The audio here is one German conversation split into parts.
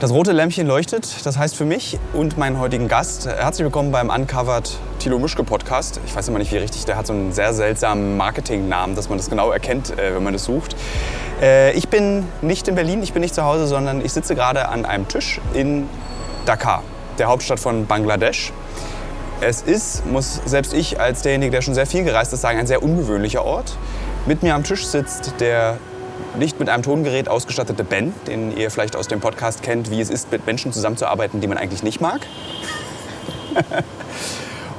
Das rote Lämpchen leuchtet, das heißt für mich und meinen heutigen Gast, herzlich willkommen beim Uncovered Thilo Mischke Podcast. Ich weiß immer nicht, wie richtig, der hat so einen sehr seltsamen Marketingnamen, dass man das genau erkennt, äh, wenn man das sucht. Äh, ich bin nicht in Berlin, ich bin nicht zu Hause, sondern ich sitze gerade an einem Tisch in Dhaka, der Hauptstadt von Bangladesch. Es ist, muss selbst ich als derjenige, der schon sehr viel gereist ist, sagen, ein sehr ungewöhnlicher Ort. Mit mir am Tisch sitzt der nicht mit einem Tongerät ausgestattete Ben, den ihr vielleicht aus dem Podcast kennt, wie es ist, mit Menschen zusammenzuarbeiten, die man eigentlich nicht mag.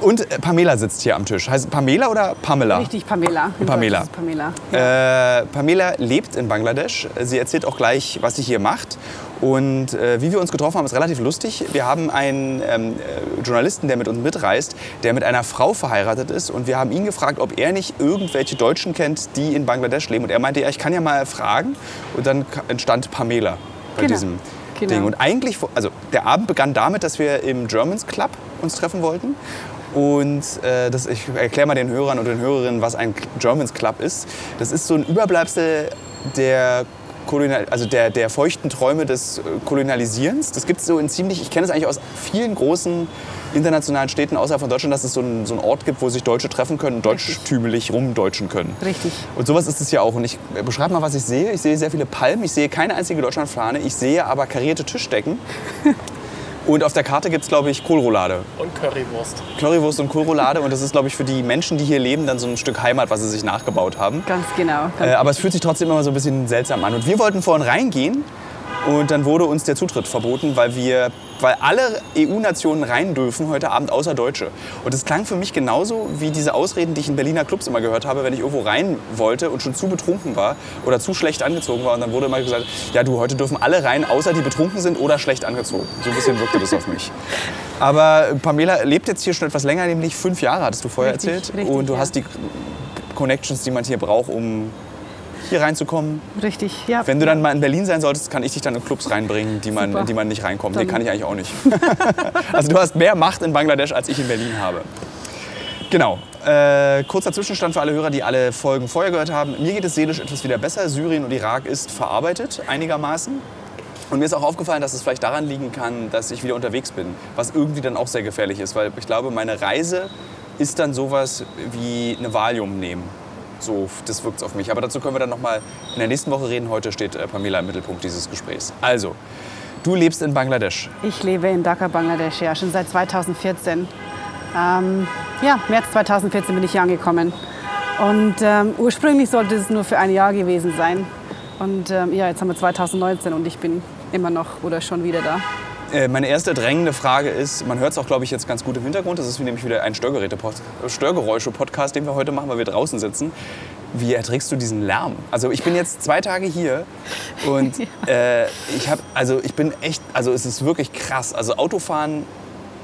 Und Pamela sitzt hier am Tisch. Heißt Pamela oder Pamela? Richtig, Pamela. In Pamela. Pamela. Äh, Pamela lebt in Bangladesch. Sie erzählt auch gleich, was sie hier macht. Und äh, wie wir uns getroffen haben, ist relativ lustig. Wir haben einen ähm, äh, Journalisten, der mit uns mitreist, der mit einer Frau verheiratet ist. Und wir haben ihn gefragt, ob er nicht irgendwelche Deutschen kennt, die in Bangladesch leben. Und er meinte, ja, ich kann ja mal fragen. Und dann entstand Pamela bei Genau. diesem Genau. Ding. Und eigentlich, also der Abend begann damit, dass wir im Germans Club uns treffen wollten. Und äh, das, ich erkläre mal den Hörern und den Hörerinnen, was ein Germans Club ist. Das ist so ein Überbleibsel der, Kolonial, also der, der feuchten Träume des äh, Kolonialisierens. Das gibt es so in ziemlich, ich kenne es eigentlich aus vielen großen internationalen Städten außerhalb von Deutschland, dass es so einen, so einen Ort gibt, wo sich Deutsche treffen können und deutschtümelig rumdeutschen können. Richtig. Und sowas ist es ja auch. Und ich beschreibe mal, was ich sehe. Ich sehe sehr viele Palmen, ich sehe keine einzige Deutschlandfahne, ich sehe aber karierte Tischdecken. Und auf der Karte gibt es, glaube ich, Kohlroulade. Und Currywurst. Currywurst und Kohlroulade. Und das ist, glaube ich, für die Menschen, die hier leben, dann so ein Stück Heimat, was sie sich nachgebaut haben. Ganz genau. Ganz Äh, aber es fühlt sich trotzdem immer so ein bisschen seltsam an. Und wir wollten vorhin reingehen und dann wurde uns der Zutritt verboten, weil wir, weil alle EU-Nationen rein dürfen heute Abend außer Deutsche. Und es klang für mich genauso wie diese Ausreden, die ich in Berliner Clubs immer gehört habe, wenn ich irgendwo rein wollte und schon zu betrunken war oder zu schlecht angezogen war. Und dann wurde immer gesagt, ja du, heute dürfen alle rein, außer die betrunken sind oder schlecht angezogen. So ein bisschen wirkte das auf mich. Aber Pamela lebt jetzt hier schon etwas länger, nämlich fünf Jahre, hattest du vorher Richtig, erzählt. richtig, und du ja. hast die Connections, die man hier braucht, um hier reinzukommen. Richtig, ja. Wenn du dann mal in Berlin sein solltest, kann ich dich dann in Clubs reinbringen, die man, Super. in die man nicht reinkommt. Nee, Dann- kann ich eigentlich auch nicht. also du hast mehr Macht in Bangladesch, als ich in Berlin habe. Genau. Äh, kurzer Zwischenstand für alle Hörer, die alle Folgen vorher gehört haben. Mir geht es seelisch etwas wieder besser. Syrien und Irak ist verarbeitet, einigermaßen. Und mir ist auch aufgefallen, dass es vielleicht daran liegen kann, dass ich wieder unterwegs bin. Was irgendwie dann auch sehr gefährlich ist, weil ich glaube, meine Reise ist dann sowas wie eine Valium nehmen. So, das wirkt auf mich. Aber dazu können wir dann noch mal in der nächsten Woche reden. Heute steht äh, Pamela im Mittelpunkt dieses Gesprächs. Also, du lebst in Bangladesch. Ich lebe in Dhaka, Bangladesch, ja, schon seit 2014. Ähm, ja, März 2014 bin ich hier angekommen. Und ähm, ursprünglich sollte es nur für ein Jahr gewesen sein. Und ähm, ja, jetzt haben wir 2019 und ich bin immer noch oder schon wieder da. Äh, meine erste drängende Frage ist, man hört es auch, glaube ich, jetzt ganz gut im Hintergrund. Das ist nämlich wieder ein Störgeräusche-Podcast, den wir heute machen, weil wir draußen sitzen. Wie erträgst du diesen Lärm? Also ich bin jetzt zwei Tage hier und äh, ich habe, also ich bin echt, also es ist wirklich krass. Also Autofahren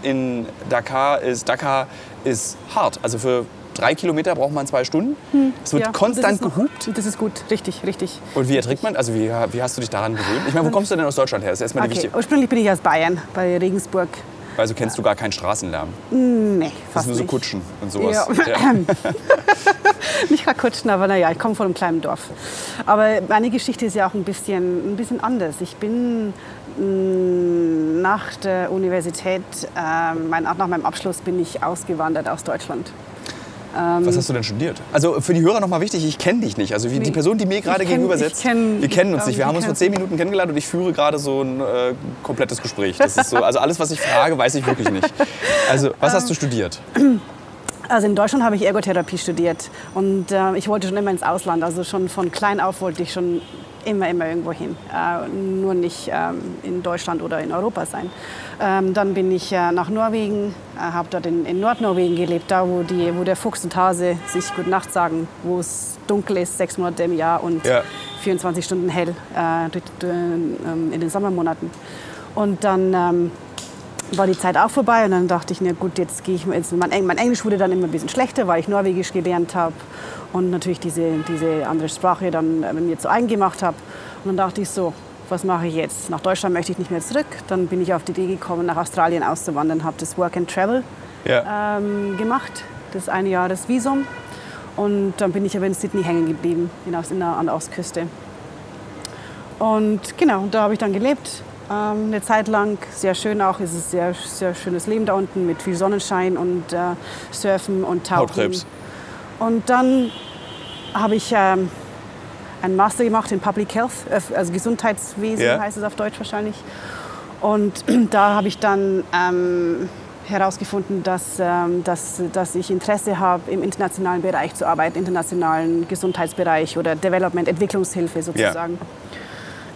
in Dakar ist, Dakar ist hart. Also für drei Kilometer braucht man zwei Stunden. Es wird Ja, das konstant noch- gehupt. Das ist gut, richtig, richtig. Und wie erträgt man? Also wie, wie hast du dich daran gewöhnt? Ich meine, wo kommst du denn aus Deutschland her? Das ist erstmal die Okay, wichtige. ursprünglich bin ich aus Bayern, bei Regensburg. Also kennst du gar keinen Straßenlärm. Nee, Das fast sind nur so nicht. Kutschen und sowas. Ja. Nicht gerade Kutschen, aber naja, ich komme von einem kleinen Dorf. Aber meine Geschichte ist ja auch ein bisschen, ein bisschen anders. Ich bin mh, nach der Universität, mein, nach meinem Abschluss bin ich ausgewandert aus Deutschland. Was hast du denn studiert? Also für die Hörer nochmal wichtig, ich kenne dich nicht. Also wie die. Person, die mir gerade kenn- gegenüber sitzt, kenn- wir kennen uns ich nicht. Wir haben uns vor zehn Minuten kennengelernt und ich führe gerade so ein äh, komplettes Gespräch. Das ist so, also alles, was ich frage, weiß ich wirklich nicht. Also was hast du studiert? Also in Deutschland habe ich Ergotherapie studiert und äh, ich wollte schon immer ins Ausland. Also schon von klein auf wollte ich schon immer, immer irgendwo hin. Äh, nur nicht ähm, in Deutschland oder in Europa sein. Ähm, dann bin ich äh, nach Norwegen, äh, habe dort in, in Nordnorwegen gelebt, da wo, die, wo der Fuchs und Hase sich Gute Nacht sagen, wo es dunkel ist, sechs Monate im Jahr und Ja. 24 Stunden hell äh, ähm, in den Sommermonaten. Und dann ähm, war die Zeit auch vorbei und dann dachte ich, na gut, jetzt gehe ich mal jetzt, mein, mein Englisch wurde dann immer ein bisschen schlechter, weil ich Norwegisch gelernt habe und natürlich diese, diese andere Sprache dann äh, mir zu eigen gemacht habe. Und dann dachte ich so, was mache ich jetzt? Nach Deutschland möchte ich nicht mehr zurück. Dann bin ich auf die Idee gekommen, nach Australien auszuwandern, habe das Work and Travel Ja. ähm, gemacht, das eine Jahresvisum. Und dann bin ich aber in Sydney hängen geblieben, in der, an der Ostküste. Und genau, da habe ich dann gelebt. Ähm, eine Zeit lang. Sehr schön auch. Es ist sehr, sehr schönes Leben da unten mit viel Sonnenschein und äh, Surfen und Tauchen. Hautkrebs. Und dann habe ich ähm, einen Master gemacht in Public Health, äh, also Gesundheitswesen Ja. heißt es auf Deutsch wahrscheinlich. Und da habe ich dann ähm, herausgefunden, dass, ähm, dass, dass ich Interesse habe, im internationalen Bereich zu arbeiten, internationalen Gesundheitsbereich oder Development, Entwicklungshilfe sozusagen.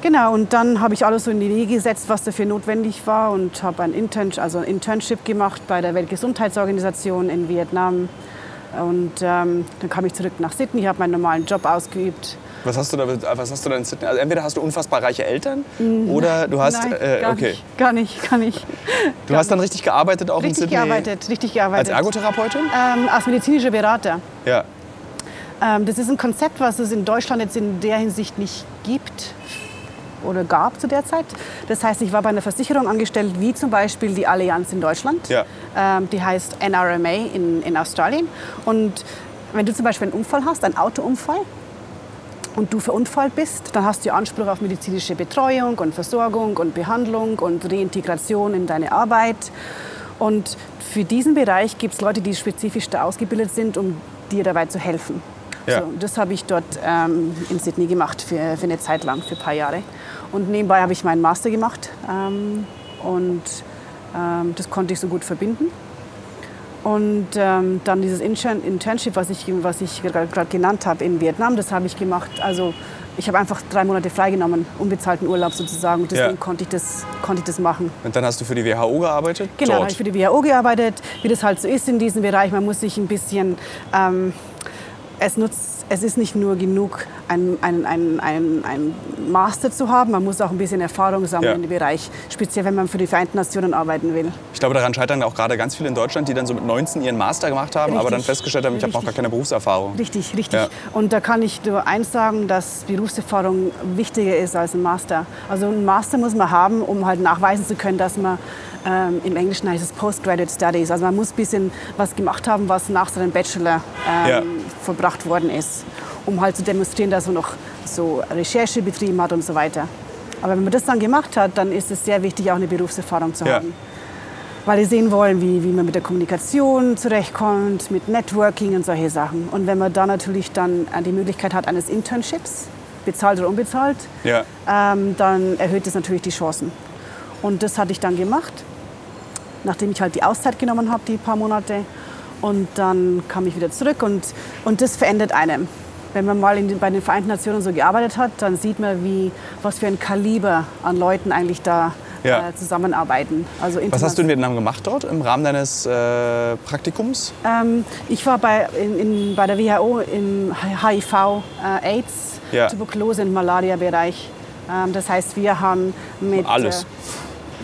Genau, und dann habe ich alles so in die Wege gesetzt, was dafür notwendig war und habe ein, Intern also ein Internship gemacht bei der Weltgesundheitsorganisation in Vietnam. Und ähm, dann kam ich zurück nach Sydney, habe meinen normalen Job ausgeübt. Was hast du da, was hast du da in Sydney? Also entweder hast du unfassbar reiche Eltern oder du hast. Nein, äh, gar okay, nicht, gar nicht, gar nicht. du hast dann richtig gearbeitet auch in Richtig Sydney gearbeitet, richtig als gearbeitet. Ergotherapeutin? Ähm, als medizinischer Berater. Ja. Ähm, das ist ein Konzept, was es in Deutschland jetzt in der Hinsicht nicht gibt oder gab zu der Zeit. Das heißt, ich war bei einer Versicherung angestellt, wie zum Beispiel die Allianz in Deutschland. Ja. Ähm, die heißt NRMA in, in Australien. Und wenn du zum Beispiel einen Unfall hast, einen Autounfall, und du verunfallt bist, dann hast du Anspruch auf medizinische Betreuung und Versorgung und Behandlung und Reintegration in deine Arbeit. Und für diesen Bereich gibt es Leute, die spezifisch da ausgebildet sind, um dir dabei zu helfen. Ja. So, das habe ich dort ähm, in Sydney gemacht für, für eine Zeit lang, für ein paar Jahre. Und nebenbei habe ich meinen Master gemacht ähm, und ähm, das konnte ich so gut verbinden. Und ähm, dann dieses Intern Internship, was ich, was ich gerade genannt habe in Vietnam, das habe ich gemacht. Also ich habe einfach drei Monate freigenommen, unbezahlten Urlaub sozusagen. Und deswegen Ja. konnte, ich das, konnte ich das machen. Und dann hast du für die WHO gearbeitet? Genau, habe ich für die WHO gearbeitet, wie das halt so ist in diesem Bereich. Man muss sich ein bisschen, ähm, es, nutzt, es ist nicht nur genug, ein, ein, ein, ein, ein Master zu haben, man muss auch ein bisschen Erfahrung sammeln Ja. in dem Bereich, speziell wenn man für die Vereinten Nationen arbeiten will. Ich glaube, daran scheitern auch gerade ganz viele in Deutschland, die dann so mit 19 ihren Master gemacht haben, aber dann Richtig. festgestellt haben, ich habe noch gar Richtig. keine Berufserfahrung. Richtig, richtig. Ja. Und da kann ich nur eins sagen, dass Berufserfahrung wichtiger ist als ein Master. Also ein Master muss man haben, um halt nachweisen zu können, dass man ähm, im Englischen heißt es Postgraduate Studies. Also man muss ein bisschen was gemacht haben, was nach seinem Bachelor ähm, Ja. Verbracht worden ist, um halt zu demonstrieren, dass man noch so Recherche betrieben hat und so weiter. Aber wenn man das dann gemacht hat, dann ist es sehr wichtig, auch eine Berufserfahrung zu Ja. haben weil die sehen wollen, wie, wie man mit der Kommunikation zurechtkommt, mit Networking und solche Sachen. Und wenn man da natürlich dann die Möglichkeit hat eines Internships, bezahlt oder unbezahlt, Ja. ähm, dann erhöht das natürlich die Chancen. Und das hatte ich dann gemacht, nachdem ich halt die Auszeit genommen habe, die paar Monate. Und dann kam ich wieder zurück und, und das verändert einem. Wenn man mal in den, bei den Vereinten Nationen so gearbeitet hat, dann sieht man, wie, was für ein Kaliber an Leuten eigentlich da Ja. äh, zusammenarbeiten. Also Was hast du in Vietnam gemacht dort im Rahmen deines äh, Praktikums? Ähm, ich war bei, in, in, bei der WHO im HIV, äh, AIDS, Ja. Tuberkulose und Malaria-Bereich. Ähm, das heißt, wir haben mit, Alles.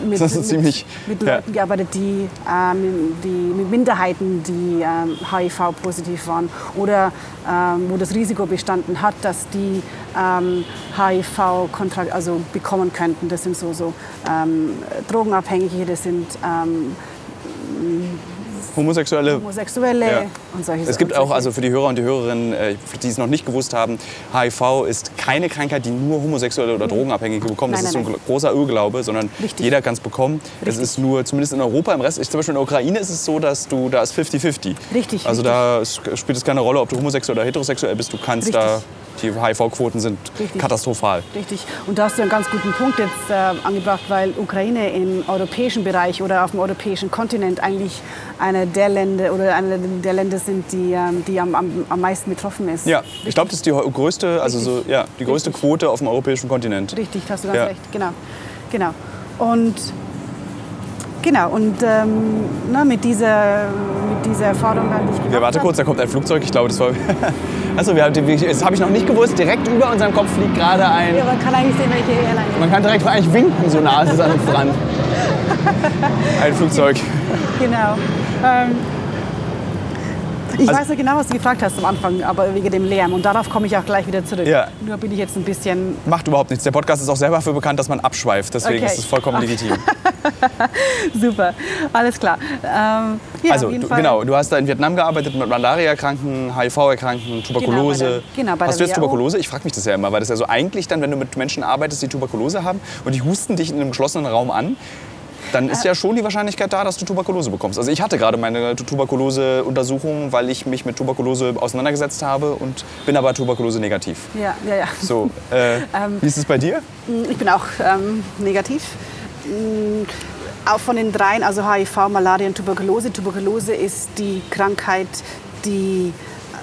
Mit, Das ist mit, ziemlich- mit ja. Leuten gearbeitet, die, ähm, die mit Minderheiten, die ähm, HIV-positiv waren oder ähm, wo das Risiko bestanden hat, dass die ähm, HIV kontrakt also bekommen könnten. Das sind so, so ähm, Drogenabhängige, das sind ähm, Homosexuelle? Homosexuelle Ja. und solche Es gibt auch, also für die Hörer und die Hörerinnen, äh, die es noch nicht gewusst haben, HIV ist keine Krankheit, die nur Homosexuelle oder Drogenabhängige bekommen. Das Nein, ist so nein, ein großer Irrglaube, sondern Richtig. jeder kann es bekommen. Es Richtig. ist nur, zumindest in Europa, im Rest, ich, zum Beispiel in der Ukraine ist es so, dass du, da ist 50-50. Richtig, Also da spielt es keine Rolle, ob du homosexuell oder heterosexuell bist. Du kannst Richtig. da, die HIV-Quoten sind Richtig. katastrophal. Richtig. Und da hast du einen ganz guten Punkt jetzt äh, angebracht, weil Ukraine im europäischen Bereich oder auf dem europäischen Kontinent eigentlich einer der Länder oder einer der Länder sind, die, ähm, die am, am, am meisten betroffen ist. Ja, ich glaube, das ist die größte, also so, ja, die größte Richtig. Quote auf dem europäischen Kontinent. Richtig, hast du ganz Ja. recht. Genau. genau. Und genau und ähm, na, mit, dieser, mit dieser Erfahrung, die ich gemacht Ja, warte habe- kurz, da kommt ein Flugzeug. Ich glaube, das war. Achso, wir haben, das habe ich noch nicht gewusst. Direkt über unserem Kopf fliegt gerade ein. Ja, man kann eigentlich sehen, welche Airline. Man kann direkt eigentlich winken, so nah ist es an uns dran. Ein Flugzeug. Genau. Ähm, Ich Also- weiß ja genau, was du gefragt hast am Anfang, aber wegen dem Lärm. Und darauf komme ich auch gleich wieder zurück. Ja. Nur bin ich jetzt ein bisschen Macht überhaupt nichts. Der Podcast ist auch selber dafür bekannt, dass man abschweift. Deswegen Okay. ist es vollkommen legitim. super. Alles klar. Ähm, ja, also, du, genau, du hast da in Vietnam gearbeitet mit Malaria-Kranken, HIV-Erkrankten, Tuberkulose. Genau, bei der- genau, hast du jetzt WHO. Tuberkulose? Ich frage mich das ja immer, weil das ja so eigentlich dann, wenn du mit Menschen arbeitest, die Tuberkulose haben und die husten dich in einem geschlossenen Raum an, dann ist ja schon die Wahrscheinlichkeit da, dass du Tuberkulose bekommst. Also ich hatte gerade meine Tuberkulose-Untersuchung, weil ich mich mit Tuberkulose auseinandergesetzt habe und bin aber Tuberkulose negativ. Ja, ja, ja. So, äh, Ähm, wie ist es bei dir? Ich bin auch ähm, negativ. Mm, Auch von den dreien, also HIV, Malaria und Tuberkulose. Tuberkulose ist die Krankheit, die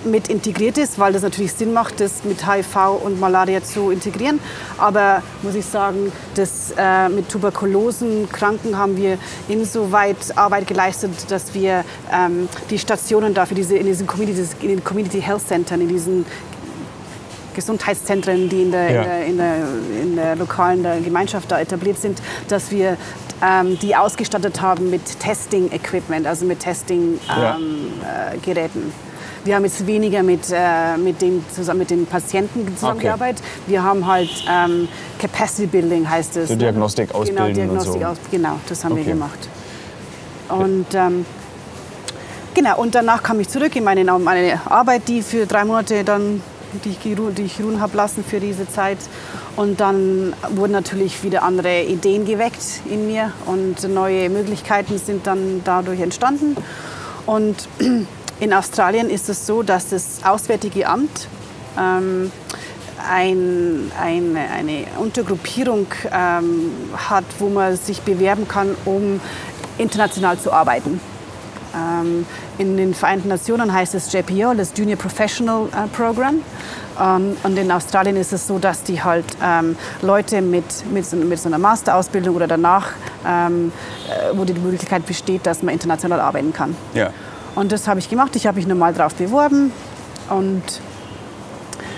mit integriert ist, weil das natürlich Sinn macht, das mit HIV und Malaria zu integrieren. Aber muss ich sagen, das, äh, mit Tuberkulosenkranken haben wir insoweit Arbeit geleistet, dass wir ähm, die Stationen dafür diese, in diesen Community, in den Community Health Centern, in diesen Gesundheitszentren, die in der, Ja. in der, in der, in der lokalen der Gemeinschaft da etabliert sind, dass wir ähm, die ausgestattet haben mit Testing-Equipment, also mit Ja. Testing-Geräten. Wir haben jetzt weniger mit, äh, mit, den, zusammen, mit den Patienten zusammengearbeitet. Wir haben halt ähm, Capacity Building heißt es. So Diagnostik ausbilden genau, und Diagnostik so. aus, genau, das haben Okay. wir gemacht. Und ähm, Genau, und danach kam ich zurück in meine, meine Arbeit, die für drei Monate dann, die ich, die ich ruhen habe lassen für diese Zeit. Und dann wurden natürlich wieder andere Ideen geweckt in mir und neue Möglichkeiten sind dann dadurch entstanden. Und in Australien ist es so, dass das Auswärtige Amt ähm, ein, eine, eine Untergruppierung ähm, hat, wo man sich bewerben kann, um international zu arbeiten. Ähm, in den Vereinten Nationen heißt es JPO, das Junior Professional äh, Program. Ähm, und in Australien ist es so, dass die halt ähm, Leute mit, mit, so, mit so einer Masterausbildung oder danach, ähm, äh, wo die Möglichkeit besteht, dass man international arbeiten kann. Ja. Und das habe ich gemacht. Ich habe mich normal darauf beworben. Und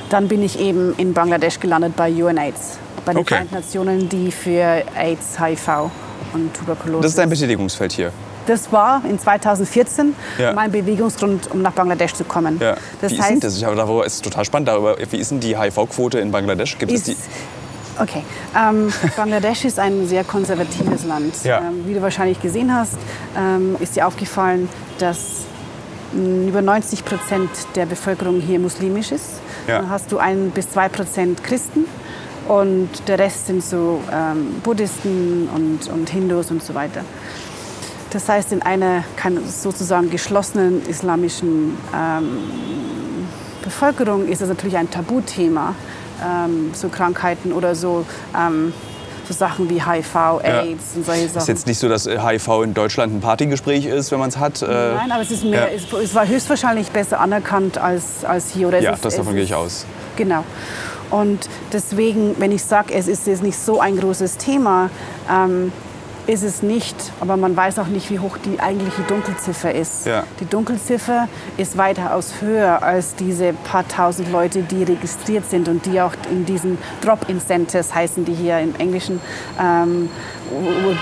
dann bin ich eben in Bangladesch gelandet bei UNAIDS, bei den Okay. Vereinten Nationen, die für AIDS, HIV und Tuberkulose. Das ist dein Betätigungsfeld hier. Das war in 2014 Ja. mein Bewegungsgrund, um nach Bangladesch zu kommen. Ja. Das wie ist heißt, denn das? Ich habe darüber, es ist total spannend darüber. Wie ist denn die HIV-Quote in Bangladesch? Gibt es ist, die? okay, ähm, Bangladesch ist ein sehr konservatives Land. Ja. Ähm, wie du wahrscheinlich gesehen hast, ähm, ist dir aufgefallen, dass über 90 Prozent der Bevölkerung hier muslimisch ist. Ja. Dann hast du ein bis zwei Prozent Christen und der Rest sind so ähm, Buddhisten und, und Hindus und so weiter. Das heißt, in einer sozusagen geschlossenen islamischen ähm, Bevölkerung ist es natürlich ein Tabuthema, ähm, so Krankheiten oder so, ähm, so Sachen wie HIV, AIDS und solche Ist Sachen. jetzt nicht so, dass äh, HIV in Deutschland ein Partygespräch ist, wenn man es hat. Äh, Nein, aber es, ist mehr, ja. es, war höchstwahrscheinlich besser anerkannt als, als hier. Oder Ja, ist, das davon gehe ist- ich aus. Genau. Und deswegen, wenn ich sage, es ist jetzt nicht so ein großes Thema, ähm, ist es nicht. Aber man weiß auch nicht, wie hoch die eigentliche Dunkelziffer ist. Ja. Die Dunkelziffer ist weitaus höher als diese paar tausend Leute, die registriert sind und die auch in diesen Drop-In-Centers heißen die hier im Englischen, ähm,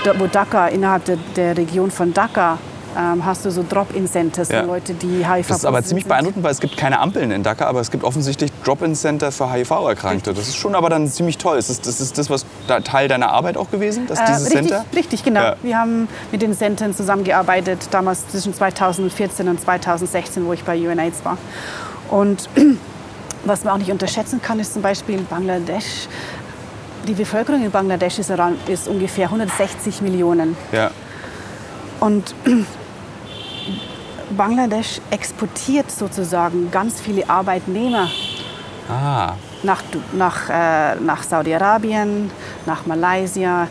wo, wo Dhaka, innerhalb der, der Region von Dhaka, ähm, hast du so Drop-In-Centers Ja. für Leute, die HIV Das ist aber ziemlich sind. beeindruckend, weil es gibt keine Ampeln in Dhaka, aber es gibt offensichtlich Drop-in-Center für HIV-Erkrankte. Das ist schon aber dann ziemlich toll. Ist das, das ist das, was da Teil deiner Arbeit auch gewesen, dass Äh, dieses richtig, Center? richtig, genau. Ja. Wir haben mit den Centern zusammengearbeitet, damals zwischen 2014 und 2016, wo ich bei UNAIDS war. Und was man auch nicht unterschätzen kann, ist zum Beispiel in Bangladesch. Die Bevölkerung in Bangladesch ist ungefähr 160 Millionen. Ja. Und Bangladesch exportiert sozusagen ganz viele Arbeitnehmer Ah, nach, nach, äh, nach Saudi-Arabien, nach Malaysia,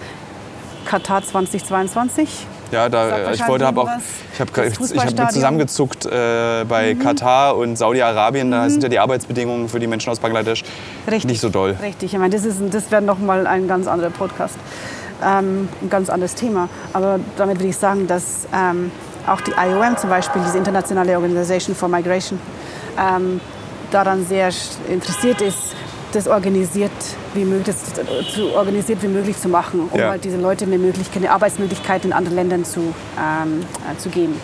Katar 2022. ja, da, äh, ich wollte habe auch, ich habe ich hab. Mhm. zusammengezuckt äh, bei Katar und Saudi-Arabien. Da sind ja die Arbeitsbedingungen für die Menschen aus Bangladesch Richtig. nicht so doll. Richtig, ich meine, das, ist, das wäre noch mal ein ganz anderer Podcast, ähm, ein ganz anderes Thema. Aber damit will ich sagen, dass ähm, auch die IOM zum Beispiel, diese internationale Organisation for Migration, ähm, daran sehr interessiert ist, das organisiert wie möglich, so organisiert wie möglich zu machen, um Ja. halt diese Leute eine, Möglichkeit, eine Arbeitsmöglichkeit in anderen Ländern zu, ähm, äh, zu geben.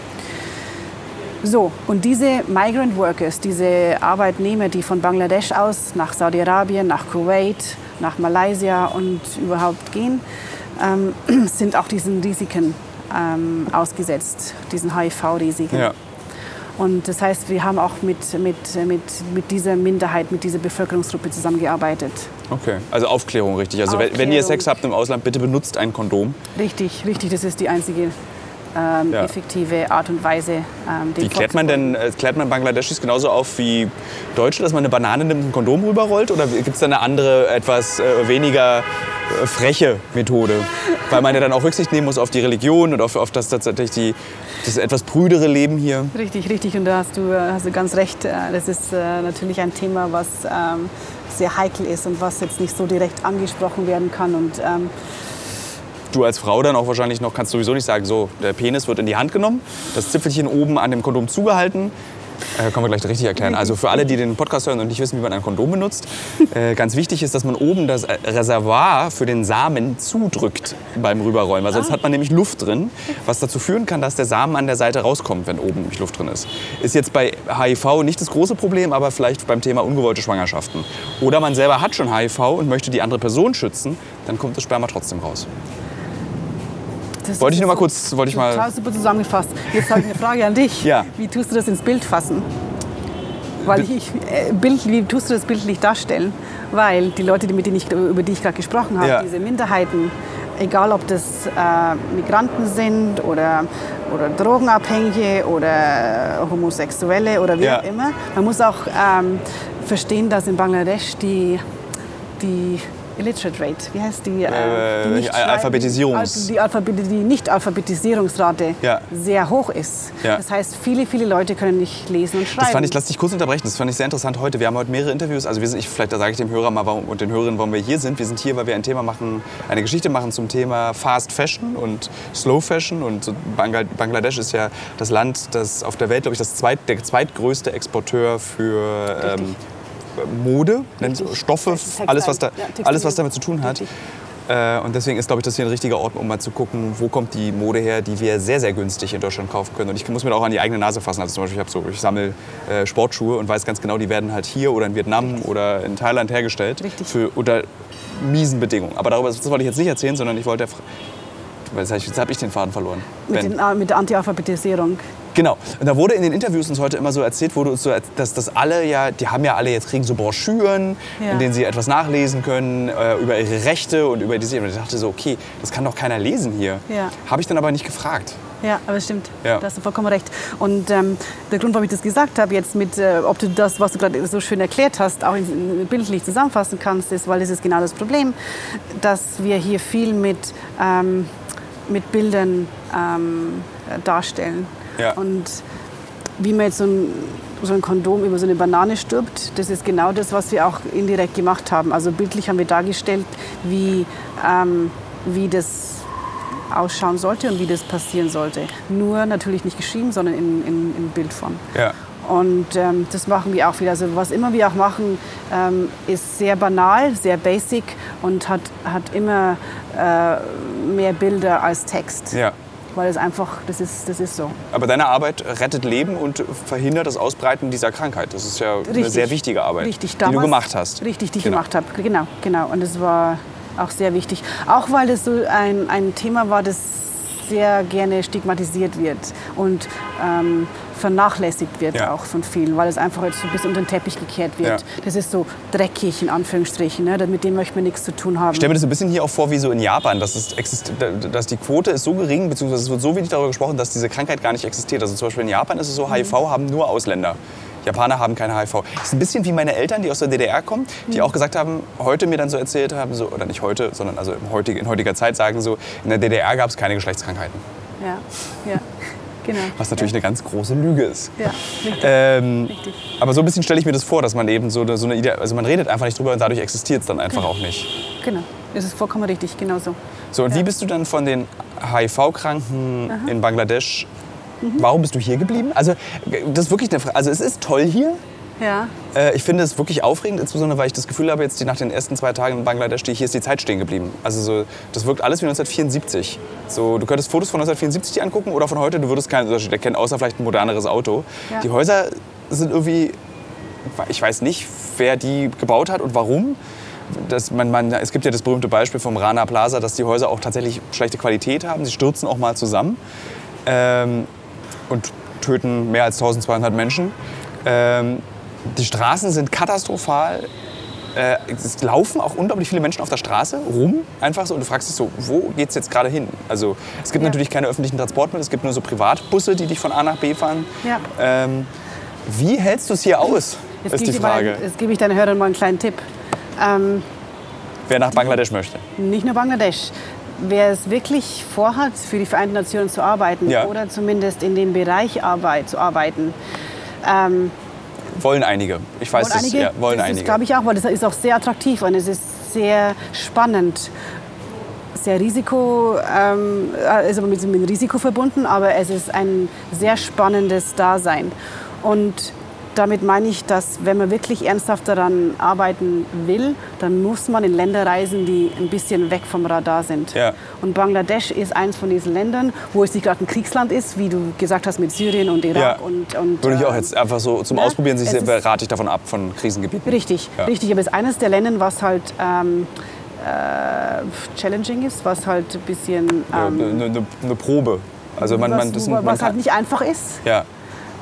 So, und diese Migrant Workers, diese Arbeitnehmer, die von Bangladesch aus nach Saudi-Arabien, nach Kuwait, nach Malaysia und überhaupt gehen, ähm, sind auch diesen Risiken ähm, ausgesetzt, diesen HIV-Risiken. Ja. Und das heißt, wir haben auch mit, mit, mit, mit dieser Minderheit, mit dieser Bevölkerungsgruppe zusammengearbeitet. Okay, also Aufklärung richtig. Also wenn- wenn Aufklärung. ihr Sex habt im Ausland, bitte benutzt ein Kondom. Richtig, richtig, das ist die einzige ähm, Ja. effektive Art und Weise. Ähm, Wie klärt man denn, äh, klärt man Bangladeschis genauso auf wie Deutsche, dass man eine Banane nimmt und ein Kondom rüberrollt? Oder gibt es da eine andere, etwas äh, weniger äh, freche Methode? Weil man ja dann auch Rücksicht nehmen muss auf die Religion und auf, auf das tatsächlich die, das etwas prüdere Leben hier. Richtig, richtig. Und da hast du, äh, hast du ganz recht. Äh, Das ist äh, natürlich ein Thema, was ähm, sehr heikel ist und was jetzt nicht so direkt angesprochen werden kann. Und ähm, Du als Frau dann auch wahrscheinlich noch kannst sowieso nicht sagen, so, der Penis wird in die Hand genommen, das Zipfelchen oben an dem Kondom zugehalten. Äh, können wir gleich richtig erklären. Also für alle, die den Podcast hören und nicht wissen, wie man ein Kondom benutzt, äh, ganz wichtig ist, dass man oben das äh, Reservoir für den Samen zudrückt beim Rüberrollen, weil sonst hat man nämlich Luft drin, was dazu führen kann, dass der Samen an der Seite rauskommt, wenn oben nämlich Luft drin ist. Ist jetzt bei HIV nicht das große Problem, aber vielleicht beim Thema ungewollte Schwangerschaften. Oder man selber hat schon HIV und möchte die andere Person schützen, dann kommt das Sperma trotzdem raus. Das Wollte ich nur mal kurz- wollte ich mal- Total super zusammengefasst. Jetzt habe ich eine Frage an dich. Ja. Wie tust du das ins Bild fassen? Weil ich, ich, äh, Bild, wie tust du das bildlich darstellen? Weil die Leute, die, mit denen ich, über die ich gerade gesprochen habe, Ja. diese Minderheiten, egal ob das äh, Migranten sind oder, oder Drogenabhängige oder Homosexuelle oder wie Ja. auch immer, man muss auch ähm, verstehen, dass in Bangladesch die, die Illiterate Rate, wie heißt die? Äh, die nicht Al- Alphabetisierungs- die, Alphabet die Nicht-Alphabetisierungsrate Ja. sehr hoch ist. Ja. Das heißt, viele, viele Leute können nicht lesen und schreiben. Das fand ich, lass dich kurz unterbrechen, das fand ich sehr interessant heute. Wir haben heute mehrere Interviews, also wir sind, ich, vielleicht sage ich dem Hörer mal warum, und den Hörerinnen, warum wir hier sind. Wir sind hier, weil wir ein Thema machen, eine Geschichte machen zum Thema Fast Fashion und Slow Fashion. Und Bangladesch ist ja das Land, das auf der Welt, glaube ich, das zweit, der zweitgrößte Exporteur für ähm, Mode, Richtig. Stoffe, alles was, da, alles, was damit zu tun hat. Richtig. Äh, Und deswegen ist, glaube ich, das hier ein richtiger Ort, um mal zu gucken, wo kommt die Mode her, die wir sehr, sehr günstig in Deutschland kaufen können. Und ich muss mir auch an die eigene Nase fassen. Also zum Beispiel, ich, so, ich sammle äh, Sportschuhe und weiß ganz genau, die werden halt hier oder in Vietnam oder in Thailand hergestellt. Richtig. Für, unter miesen Bedingungen. Aber darüber das wollte ich jetzt nicht erzählen, sondern ich wollte... Jetzt habe ich, jetzt hab ich den Faden verloren. mit, den, äh, mit der Anti-Alphabetisierung. Genau. Und da wurde in den Interviews uns heute immer so erzählt, wurde uns so, dass das alle ja, die haben ja alle jetzt kriegen so Broschüren, Ja. in denen sie etwas nachlesen können äh, über ihre Rechte und über diese. Und ich dachte so, okay, das kann doch keiner lesen hier. Ja. Habe ich dann aber nicht gefragt. Ja, aber es stimmt. Ja. Da hast du vollkommen recht. Und ähm, der Grund, warum ich das gesagt habe, jetzt mit, äh, ob du das, was du gerade so schön erklärt hast, auch in, in, bildlich zusammenfassen kannst, ist, weil das ist genau das Problem, dass wir hier viel mit, ähm, mit Bildern ähm, äh, darstellen. Ja. Und wie man jetzt so ein, so ein Kondom über so eine Banane stirbt, das ist genau das, was wir auch indirekt gemacht haben. Also bildlich haben wir dargestellt, wie, ähm, wie das ausschauen sollte und wie das passieren sollte. Nur natürlich nicht geschrieben, sondern in, in, in Bildform. Ja. Und ähm, das machen wir auch wieder. Also was immer wir auch machen, ähm, ist sehr banal, sehr basic und hat, hat immer äh, mehr Bilder als Text. ja. Weil es einfach, das ist, das ist so. Aber deine Arbeit rettet Leben und verhindert das Ausbreiten dieser Krankheit. Das ist ja eine Richtig. sehr wichtige Arbeit, Richtig, die damals, du gemacht hast. Richtig, die ich Genau. gemacht habe. Genau, genau. Und das war auch sehr wichtig. Auch weil das so ein, ein Thema war, das sehr gerne stigmatisiert wird und ähm, vernachlässigt wird Ja. auch von vielen, weil es einfach jetzt so ein bisschen unter den Teppich gekehrt wird. Ja. Das ist so dreckig in Anführungsstrichen, ne? mit dem möchte man nichts zu tun haben. Ich stelle mir das ein bisschen hier auch vor wie so in Japan, dass, es exist dass die Quote ist so gering, beziehungsweise es wird so wenig darüber gesprochen, dass diese Krankheit gar nicht existiert. Also zum Beispiel in Japan ist es so, HIV haben nur Ausländer. Japaner haben keine HIV. Das ist ein bisschen wie meine Eltern, die aus der DDR kommen, die auch gesagt haben, heute mir dann so erzählt haben, so, oder nicht heute, sondern also heutig, in heutiger Zeit sagen so, in der DDR gab es keine Geschlechtskrankheiten. Ja, ja, genau. Was natürlich eine ganz große Lüge ist. Ja, richtig. Ähm, Richtig. aber so ein bisschen stelle ich mir das vor, dass man eben so eine, so eine Idee, also man redet einfach nicht drüber und dadurch existiert es dann einfach auch nicht. Genau, das ist vollkommen richtig, genau so. So, und wie Ja. bist du dann von den HIV-Kranken in Bangladesch, Mhm. warum bist du hier geblieben? Also, das ist wirklich eine Frage. Also, es ist toll hier, Ja. Äh, ich finde es wirklich aufregend, insbesondere weil ich das Gefühl habe, jetzt die, nach den ersten zwei Tagen in Bangladesch, die, hier ist die Zeit stehen geblieben. Also so, das wirkt alles wie 1974. So, du könntest Fotos von 1974 dir angucken oder von heute, du würdest keinen Unterschied erkennen, außer vielleicht ein moderneres Auto. Ja. Die Häuser sind irgendwie, ich weiß nicht, wer die gebaut hat und warum. Das, man, man, es gibt ja das berühmte Beispiel vom Rana Plaza, dass die Häuser auch tatsächlich schlechte Qualität haben. Sie stürzen auch mal zusammen ähm, und töten mehr als 1200 Menschen. Ähm, die Straßen sind katastrophal. Äh, es laufen auch unglaublich viele Menschen auf der Straße rum, einfach so. Und du fragst dich so, wo geht es jetzt gerade hin? Also es gibt Ja. natürlich keine öffentlichen Transportmittel, es gibt nur so Privatbusse, die dich von A nach B fahren. Ja. Ähm, wie hältst du es hier aus? Jetzt ist gebe die ich, dir mal, Frage. jetzt gebe ich deinen Hörern mal einen kleinen Tipp. Ähm, Wer nach Bangladesch möchte. nicht nur Bangladesch. Wer es wirklich vorhat, für die Vereinten Nationen zu arbeiten Ja. oder zumindest in dem Bereich Arbeit zu arbeiten, ähm, Wollen einige. Ich weiß, wollen das, einige, ja, wollen das einige. ist, glaube ich, auch, weil das ist auch sehr attraktiv und es ist sehr spannend. Sehr Risiko, ähm, also mit, mit Risiko verbunden, aber es ist ein sehr spannendes Dasein. Und damit meine ich, dass wenn man wirklich ernsthaft daran arbeiten will, dann muss man in Länder reisen, die ein bisschen weg vom Radar sind. Ja. Und Bangladesch ist eins von diesen Ländern, wo es nicht gerade ein Kriegsland ist, wie du gesagt hast mit Syrien und Irak. Ja. Und, und, Würde ich auch äh, jetzt einfach so zum ne? Ausprobieren, sich rate ich davon ab, von Krisengebieten. Richtig, Ja. richtig. Aber es ist eines der Länder, was halt ähm, äh, challenging ist, was halt ein bisschen Ja, ähm, Eine, eine, eine Probe. Also man, was, man, das man was kann, halt nicht einfach ist, ja.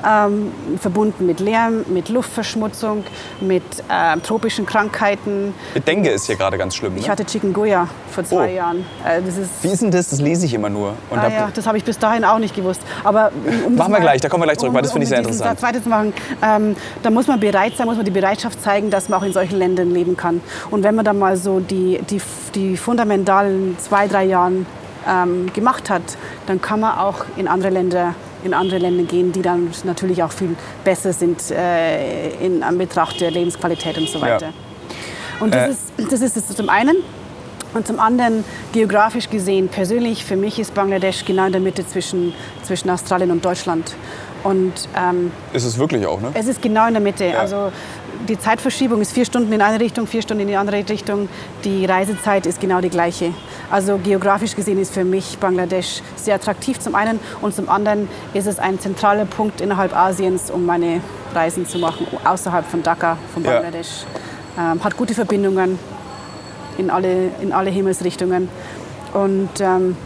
Ähm, verbunden mit Lärm, mit Luftverschmutzung, mit äh, tropischen Krankheiten. Mit Dengue ist hier gerade ganz schlimm. Ne? Ich hatte Chikungunya vor zwei Oh. Jahren. Äh, das ist, Wie ist denn das? Das lese ich immer nur. Ah, ja, das habe ich bis dahin auch nicht gewusst. Aber um Machen wir mal- gleich, da kommen wir gleich zurück, weil das finde ich sehr um interessant. Satz weiterzumachen, ähm, da muss man bereit sein, muss man die Bereitschaft zeigen, dass man auch in solchen Ländern leben kann. Und wenn man dann mal so die, die, die fundamentalen zwei, drei Jahren ähm, gemacht hat, dann kann man auch in andere Länder in andere Länder gehen, die dann natürlich auch viel besser sind äh, in Anbetracht der Lebensqualität und so weiter. Und das, Äh. ist, das ist es zum einen. Und zum anderen, geografisch gesehen, persönlich, für mich ist Bangladesch genau in der Mitte zwischen, zwischen Australien und Deutschland. Und ähm, Ist es wirklich auch, ne? es ist genau in der Mitte. Also die Zeitverschiebung ist vier Stunden in eine Richtung, vier Stunden in die andere Richtung. Die Reisezeit ist genau die gleiche. Also geografisch gesehen ist für mich Bangladesch sehr attraktiv zum einen und zum anderen ist es ein zentraler Punkt innerhalb Asiens, um meine Reisen zu machen, außerhalb von Dhaka, von Ja. Bangladesch. Ähm, hat gute Verbindungen in alle, in alle Himmelsrichtungen. Und ähm,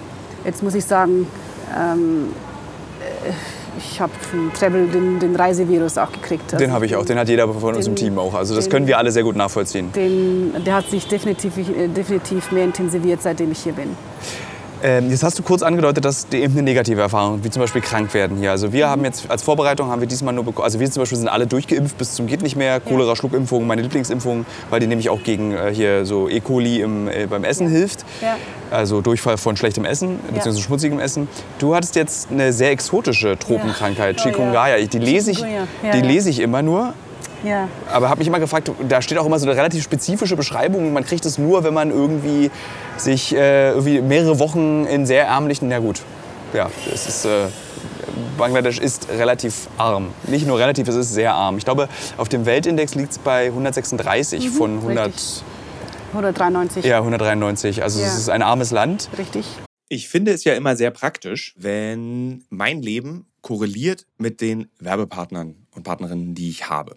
jetzt muss ich sagen, ähm, äh, ich habe von Travel den, den Reisevirus auch gekriegt. Den habe ich auch, den hat jeder von uns im den- Team auch. Also das den- können wir alle sehr gut nachvollziehen. Den, der hat sich definitiv, äh, definitiv mehr intensiviert, seitdem ich hier bin. Ähm, jetzt hast du kurz angedeutet, dass die eben eine negative Erfahrung, wie zum Beispiel krank werden hier. Also wir haben jetzt als Vorbereitung haben wir diesmal nur bekommen, also wir zum Beispiel sind alle durchgeimpft bis zum geht nicht mehr. Cholera, Schluckimpfung, meine Lieblingsimpfung, weil die nämlich auch gegen äh, hier so E. coli im, äh, beim Essen hilft. Ja. Also Durchfall von schlechtem Essen bzw. schmutzigem Essen. Du hattest jetzt eine sehr exotische Tropenkrankheit, Ja. Oh, Chikungunya. Die lese ich. Ja, die ja. lese ich immer nur. Ja. Aber habe mich immer gefragt, da steht auch immer so eine relativ spezifische Beschreibung. Man kriegt es nur, wenn man irgendwie sich äh, irgendwie mehrere Wochen in sehr ärmlichen, na gut, ja, es ist, äh, Bangladesch ist relativ arm. Nicht nur relativ, es ist sehr arm. Ich glaube, auf dem Weltindex liegt es bei 136 von 100, Mhm, richtig. 193. ja, 193. Also Ja. es ist ein armes Land. Richtig. Ich finde es ja immer sehr praktisch, wenn mein Leben korreliert mit den Werbepartnern und Partnerinnen, die ich habe.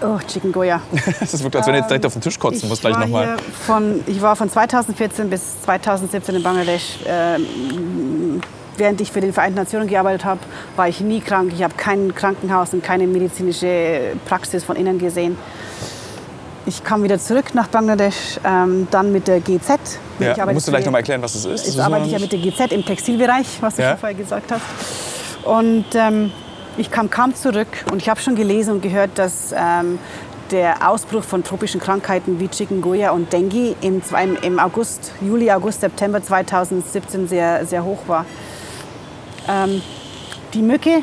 Oh, Chicken Goya. das wirkt, als wenn du jetzt direkt auf den Tisch kotzen ich musst gleich nochmal. Von, ich war von 2014 bis 2017 in Bangladesch. Ähm, während ich für die Vereinten Nationen gearbeitet habe, war ich nie krank. Ich habe kein Krankenhaus und keine medizinische Praxis von innen gesehen. Ich kam wieder zurück nach Bangladesch, ähm, dann mit der GZ. Ja, ich musst du gleich für- nochmal erklären, was das ist? Jetzt arbeite ich ja mit der GZ im Textilbereich, was du Ja. schon vorher gesagt hast. Und ähm, ich kam kaum zurück und ich habe schon gelesen und gehört, dass ähm, der Ausbruch von tropischen Krankheiten wie Chikungunya und Dengue im, im, August, Juli, August, September 2017 sehr, sehr hoch war. Ähm, die Mücke,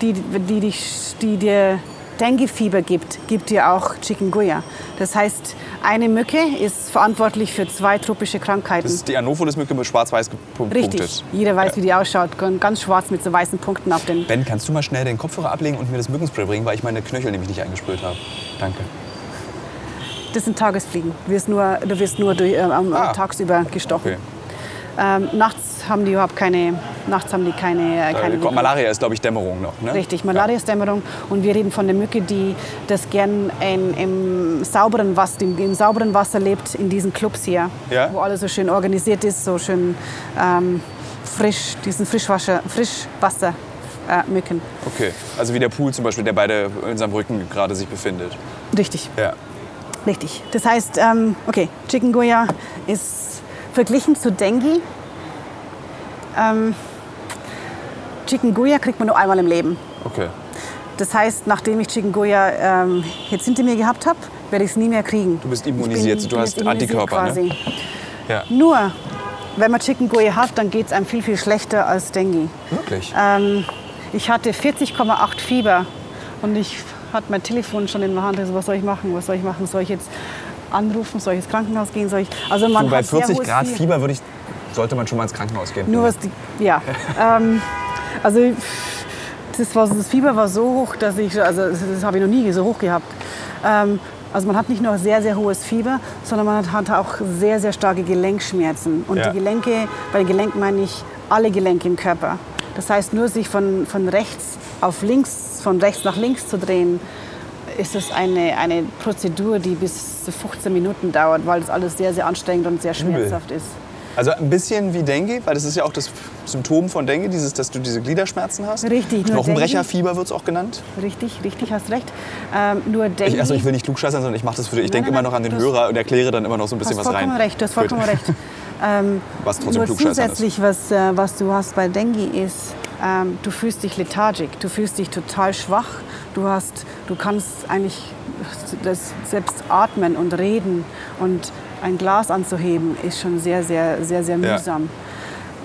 die, die, die, die Dengue-Fieber gibt, gibt dir auch Chikungunya. Das heißt, eine Mücke ist verantwortlich für zwei tropische Krankheiten. Das ist die Anopheles-Mücke mit schwarz-weiß gepunktet. Richtig. Jeder weiß, wie die ausschaut. Ganz schwarz mit so weißen Punkten auf den. Ben, kannst du mal schnell den Kopfhörer ablegen und mir das Mückenspray bringen, weil ich meine Knöchel nämlich nicht eingesprüht habe? Danke. Das sind Tagesfliegen. Du wirst nur, du wirst nur durch, äh, am- Ah. tagsüber gestochen. Okay. Ähm, nachts haben die überhaupt keine. Nachts haben die keine. Äh, keine Äh, Malaria ist, glaube ich, Dämmerung noch, ne? Richtig, Malaria ist Dämmerung. Und wir reden von der Mücke, die das gern in, im, sauberen Wasser, im, im sauberen Wasser lebt, in diesen Clubs hier. Ja. Wo alles so schön organisiert ist, so schön ähm, frisch, diesen Frischwasser, Frischwasser äh, Mücken. Okay, also wie der Pool zum Beispiel, der beide in seinem Rücken gerade sich befindet. Richtig. Ja. Richtig. Das heißt, ähm, okay, Chikungunya ist verglichen zu Dengue. Ähm, Chikungunya kriegt man nur einmal im Leben. Okay. Das heißt, nachdem ich Chikungunya ähm, jetzt hinter mir gehabt habe, werde ich es nie mehr kriegen. Du bist Ich bin- immunisiert, du hast immunisiert Antikörper, ne? quasi. Ja. Nur, wenn man Chikungunya hat, dann geht es einem viel, viel schlechter als Dengue. Wirklich? Ähm, ich hatte 40,8 Fieber und ich hatte mein Telefon schon in der Hand. Also, was soll ich machen? Was soll ich machen? Soll ich jetzt anrufen? Soll ich ins Krankenhaus gehen? Soll ich, also man Du, bei hat sehr 40 hohes Grad Fie- Fieber würde ich, sollte man schon mal ins Krankenhaus gehen. Nur was die, ja. ähm, also das, war, das Fieber war so hoch, dass ich, also das, das habe ich noch nie so hoch gehabt. Ähm, also man hat nicht nur sehr, sehr hohes Fieber, sondern man hat auch sehr, sehr starke Gelenkschmerzen. Und Ja. die Gelenke, bei den Gelenken meine ich alle Gelenke im Körper. Das heißt, nur sich von, von rechts auf links, von rechts nach links zu drehen, ist es eine, eine Prozedur, die bis zu 15 Minuten dauert, weil das alles sehr, sehr anstrengend und sehr schmerzhaft ist. Also ein bisschen wie Dengue, weil das ist ja auch das Symptom von Dengue, dieses, dass du diese Gliederschmerzen hast. Richtig, Knochenbrecherfieber wird es auch genannt. Richtig, richtig, hast recht. Ähm, nur Dengue. Ich, also ich will nicht klugscheißern, sondern ich mache das für dich. Ich denke immer noch an den Hörer und erkläre dann immer noch so ein bisschen was vollkommen rein. recht, du hast vollkommen Gut. recht. Ähm, Was trotzdem nur klugscheißern ist. zusätzlich, was, äh, was du hast bei Dengue ist, ähm, du fühlst dich lethargisch, du fühlst dich total schwach. Du, hast, du kannst eigentlich das selbst atmen und reden und ein Glas anzuheben ist schon sehr, sehr, sehr, sehr Ja. mühsam.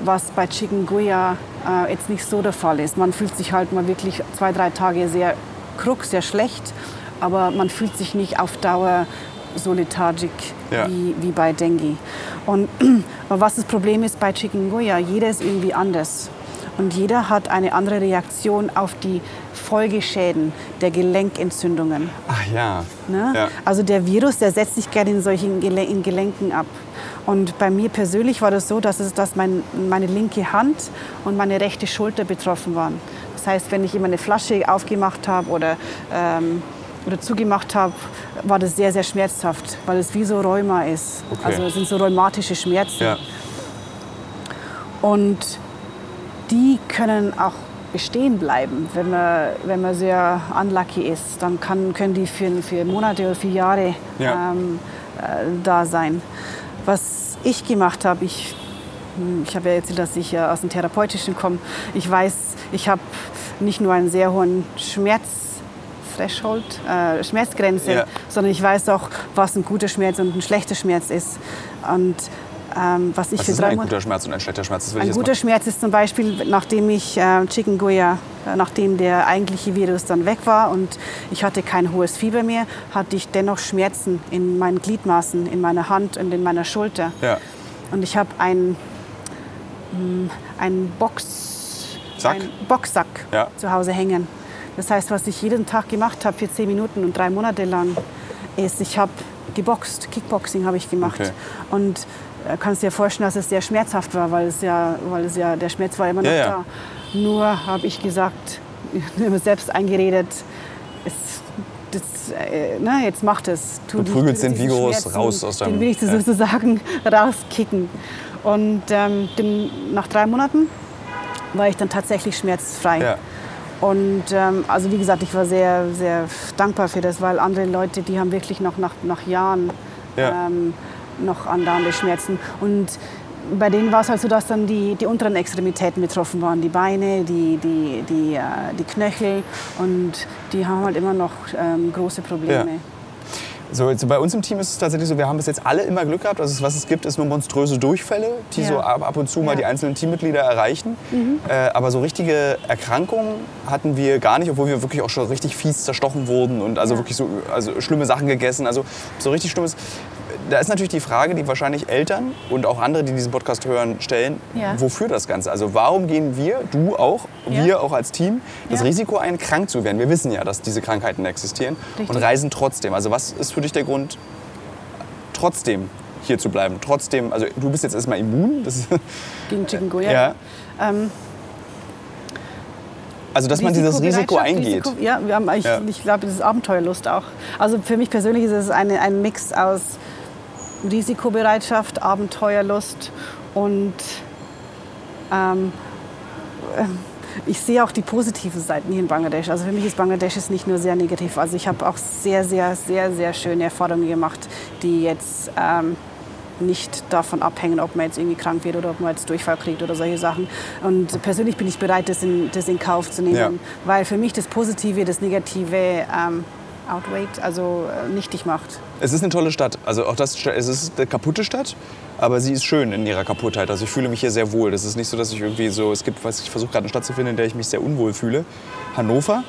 was bei Chikungunya äh, jetzt nicht so der Fall ist. Man fühlt sich halt mal wirklich zwei, drei Tage sehr kruck, sehr schlecht, aber man fühlt sich nicht auf Dauer so lethargisch Ja. wie, wie bei Dengue. Und was das Problem ist bei Chikungunya, jeder ist irgendwie anders. Und jeder hat eine andere Reaktion auf die Folgeschäden der Gelenkentzündungen. Ach ja. Ne? ja. Also der Virus, der setzt sich gerne in solchen Gele in Gelenken ab. Und bei mir persönlich war das so, dass, es, dass mein, meine linke Hand und meine rechte Schulter betroffen waren. Das heißt, wenn ich immer eine Flasche aufgemacht habe oder, ähm, oder zugemacht habe, war das sehr, sehr schmerzhaft, weil es wie so Rheuma ist. Okay. Also es sind so rheumatische Schmerzen. Ja. Und die können auch bestehen bleiben, wenn man, wenn man sehr unlucky ist. Dann kann, können die für, für Monate oder für Jahre Ja. ähm, äh, da sein. Was ich gemacht habe, ich, hm, ich habe ja erzählt, dass ich ja aus dem Therapeutischen komme. Ich weiß, ich habe nicht nur einen sehr hohen Schmerz. Threshold, äh, Schmerzgrenze, Ja. sondern ich weiß auch, was ein guter Schmerz und ein schlechter Schmerz ist. Und ähm, was ich Was für ist drei ein guter Schmerz und ein schlechter Schmerz? Ein guter. Schmerz ist zum Beispiel, nachdem ich äh, Chikungunya, äh, nachdem der eigentliche Virus dann weg war und ich hatte kein hohes Fieber mehr, hatte ich dennoch Schmerzen in meinen Gliedmaßen, in meiner Hand und in meiner Schulter. Ja. Und ich habe einen, mh, einen Box, Sack? einen Boxsack Ja. zu Hause hängen. Das heißt, was ich jeden Tag gemacht habe für zehn Minuten und drei Monate lang, ist, ich habe geboxt, Kickboxing habe ich gemacht. Okay. Und kannst dir vorstellen, dass es sehr schmerzhaft war, weil es ja, weil es ja der Schmerz war immer noch Ja, ja. da. Nur habe ich gesagt, mir selbst eingeredet, es, das, äh, ne, jetzt macht es. Tu Du prügelst den Schmerzen, raus aus deinem- Den will ich ja. sozusagen rauskicken. Und ähm, den, nach drei Monaten war ich dann tatsächlich schmerzfrei. Ja. Und ähm, also wie gesagt, ich war sehr, sehr dankbar für das, weil andere Leute, die haben wirklich noch nach, nach Jahren Ja. ähm, noch andauernde Schmerzen. Und bei denen war es halt so, dass dann die, die unteren Extremitäten betroffen waren, die Beine, die, die, die, äh, die Knöchel und die haben halt immer noch ähm, große Probleme. So, jetzt bei uns im Team ist es tatsächlich so, wir haben bis jetzt alle immer Glück gehabt. Also was es gibt, ist nur monströse Durchfälle, die Ja. so ab, ab und zu mal Ja. Mhm. die einzelnen Teammitglieder erreichen. Äh, aber so richtige Erkrankungen hatten wir gar nicht, obwohl wir wirklich auch schon richtig fies zerstochen wurden und also Ja. wirklich so also schlimme Sachen gegessen. Also so richtig schlimmes. Da ist natürlich die Frage, die wahrscheinlich Eltern und auch andere, die diesen Podcast hören, stellen, Ja. wofür das Ganze? Also warum gehen wir, du auch, Ja. wir auch als Team, das Ja. Risiko ein, krank zu werden? Wir wissen ja, dass diese Krankheiten existieren Richtig. und reisen trotzdem. Also was ist für dich der Grund, trotzdem hier zu bleiben? Trotzdem, also du bist jetzt erstmal immun. Gegen Chikungunya. ja. Ähm, Also dass man dieses Risiko eingeht. Risiko, ja, wir haben, ich, Ja. ich glaube, das ist Abenteuerlust auch. Also für mich persönlich ist es eine, ein Mix aus Risikobereitschaft, Abenteuerlust und ähm, ähm, ich sehe auch die positiven Seiten hier in Bangladesch. Also für mich ist Bangladesch jetzt nicht nur sehr negativ. Also ich habe auch sehr, sehr, sehr, sehr schöne Erfahrungen gemacht, die jetzt ähm, nicht davon abhängen, ob man jetzt irgendwie krank wird oder ob man jetzt Durchfall kriegt oder solche Sachen. Und persönlich bin ich bereit, das in, das in Kauf zu nehmen, Ja. weil für mich das Positive, das Negative ähm, outweigt, also äh, nichtig macht. Es ist eine tolle Stadt. Also auch das, es ist eine kaputte Stadt, aber sie ist schön in ihrer Kaputtheit. Also ich fühle mich hier sehr wohl. Das ist nicht so, dass ich irgendwie so, es gibt, was ich versuche gerade eine Stadt zu finden, in der ich mich sehr unwohl fühle. Hannover,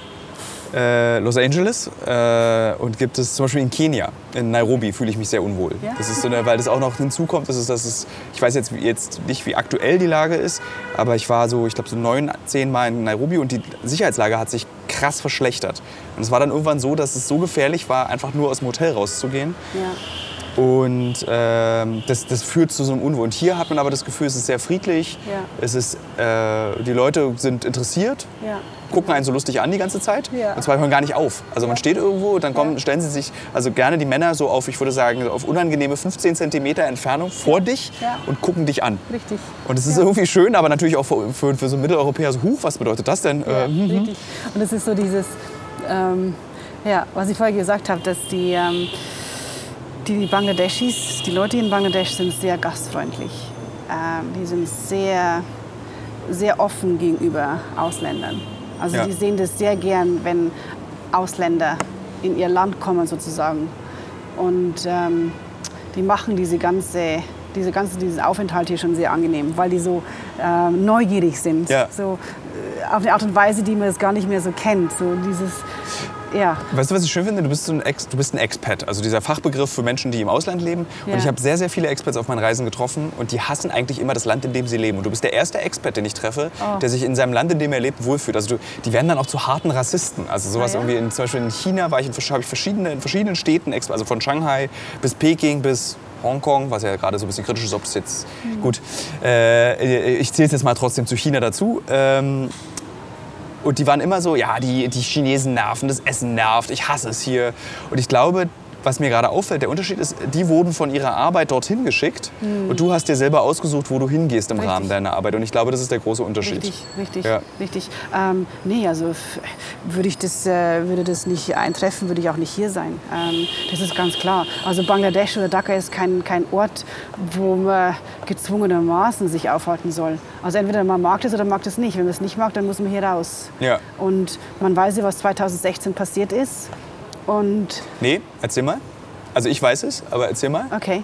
äh, Los Angeles äh, und gibt es zum Beispiel in Kenia, in Nairobi fühle ich mich sehr unwohl. Ja? Das ist so eine, weil das auch noch hinzukommt, das ist, das ist, ich weiß jetzt, jetzt nicht, wie aktuell die Lage ist, aber ich war so, ich glaube so neun, zehn Mal in Nairobi und die Sicherheitslage hat sich krass verschlechtert. Und es war dann irgendwann so, dass es so gefährlich war, einfach nur aus dem Hotel rauszugehen. Ja. Und ähm, das, das führt zu so einem Unwohl. Und hier hat man aber das Gefühl, es ist sehr friedlich. Ja. Es ist, äh, die Leute sind interessiert, Ja. Gucken einen so lustig an die ganze Zeit. Ja. Und zwar hören gar nicht auf. Also man steht irgendwo, dann kommen, stellen sie sich, also gerne die Männer so auf, ich würde sagen, auf unangenehme 15 Zentimeter Entfernung vor dich und gucken dich an. Richtig. Und es ist irgendwie schön, aber natürlich auch für, für, für so Mitteleuropäer so, huch, was bedeutet das denn? Ja, Äh, hm, hm. richtig. Und es ist so dieses, ähm, ja, was ich vorher gesagt habe, dass die, ähm, die Bangladeschis, die Leute in Bangladesch sind sehr gastfreundlich. Ähm, die sind sehr, sehr offen gegenüber Ausländern. Also Ja. die sehen das sehr gern, wenn Ausländer in ihr Land kommen sozusagen. Und ähm, die machen diese ganze, diese ganze, diesen Aufenthalt hier schon sehr angenehm, weil die so ähm, neugierig sind. Ja. So, äh, auf eine Art und Weise, die man es gar nicht mehr so kennt. So dieses, ja. Weißt du, was ich schön finde? Du bist, so ein Ex, du bist ein Expat, also dieser Fachbegriff für Menschen, die im Ausland leben. Ja. Und ich habe sehr, sehr viele Expats auf meinen Reisen getroffen und die hassen eigentlich immer das Land, in dem sie leben. Und du bist der erste Expat, den ich treffe, Oh. der sich in seinem Land, in dem er lebt, wohlfühlt. Also du, die werden dann auch zu harten Rassisten. Also sowas Ah, ja? irgendwie, in, zum Beispiel in China war ich in, ich verschiedene, in verschiedenen Städten, also von Shanghai bis Peking bis Hongkong, was ja gerade so ein bisschen kritisch ist, ob es jetzt Hm. gut. Äh, ich zähle es jetzt mal trotzdem zu China dazu. Ähm, und die waren immer so, ja, die, die Chinesen nerven, das Essen nervt, ich hasse es hier. Und ich glaube, was mir gerade auffällt, der Unterschied ist, die wurden von ihrer Arbeit dorthin geschickt und du hast dir selber ausgesucht, wo du hingehst im. Richtig. Rahmen deiner Arbeit. Und ich glaube, das ist der große Unterschied. Richtig, richtig, Ja. richtig. Ähm, nee, also würde ich das, äh, würde das nicht eintreffen, würde ich auch nicht hier sein. Ähm, das ist ganz klar. Also Bangladesch oder Dhaka ist kein, kein Ort, wo man gezwungenermaßen sich aufhalten soll. Also entweder man mag das oder mag das nicht. Wenn man es nicht mag, dann muss man hier raus. Ja. Und man weiß ja, was 2016 passiert ist. Und Nee, erzähl mal. Also ich weiß es, aber erzähl mal. okay,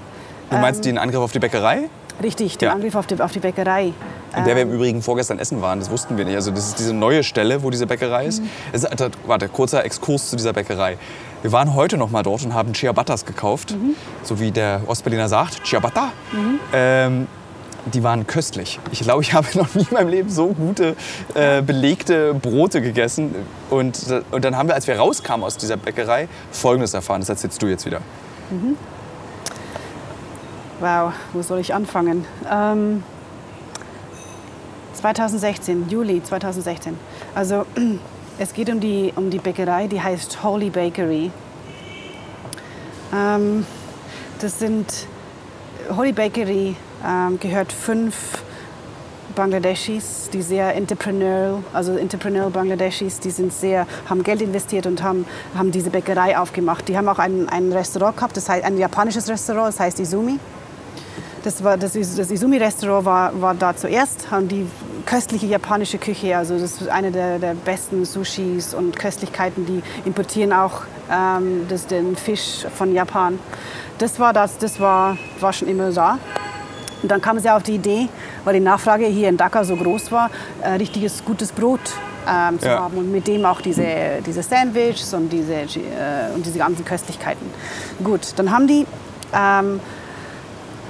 Du meinst den Angriff auf die Bäckerei? richtig, den Ja. Angriff auf die, auf die Bäckerei. In der wir im Übrigen vorgestern essen waren, das wussten wir nicht. Also das ist diese neue Stelle, wo diese Bäckerei ist. Es ist warte, kurzer Exkurs zu dieser Bäckerei. Wir waren heute noch mal dort und haben Ciabattas gekauft, so wie der Ostberliner sagt, Ciabatta. Ähm, die waren köstlich. Ich glaube, ich habe noch nie in meinem Leben so gute äh, belegte Brote gegessen. Und, und dann haben wir, als wir rauskamen aus dieser Bäckerei, Folgendes erfahren. Das erzählst du jetzt wieder. Wow, wo soll ich anfangen? Ähm, 2016, Juli 2016. Also es geht um die, um die Bäckerei, die heißt Holy Bakery. Ähm, das sind, Holy Bakery ähm, gehört fünf Bangladeschis, die sehr entrepreneurial, also entrepreneurial Bangladeschis, die sind sehr, haben Geld investiert und haben, haben diese Bäckerei aufgemacht. Die haben auch ein, ein Restaurant gehabt, das heißt ein japanisches Restaurant, das heißt Izumi. Das, war, das, das Izumi-Restaurant war, war da zuerst, haben die köstliche japanische Küche, also das ist eine der, der besten Sushis und Köstlichkeiten, die importieren auch ähm, das, den Fisch von Japan. Das war, das, das war, war schon immer da. Und dann kam sie auf die Idee, weil die Nachfrage hier in Dhaka so groß war, äh, richtiges gutes Brot ähm, zu Ja. haben und mit dem auch diese, diese Sandwiches und diese, äh, und diese ganzen Köstlichkeiten. Gut, dann haben die ähm,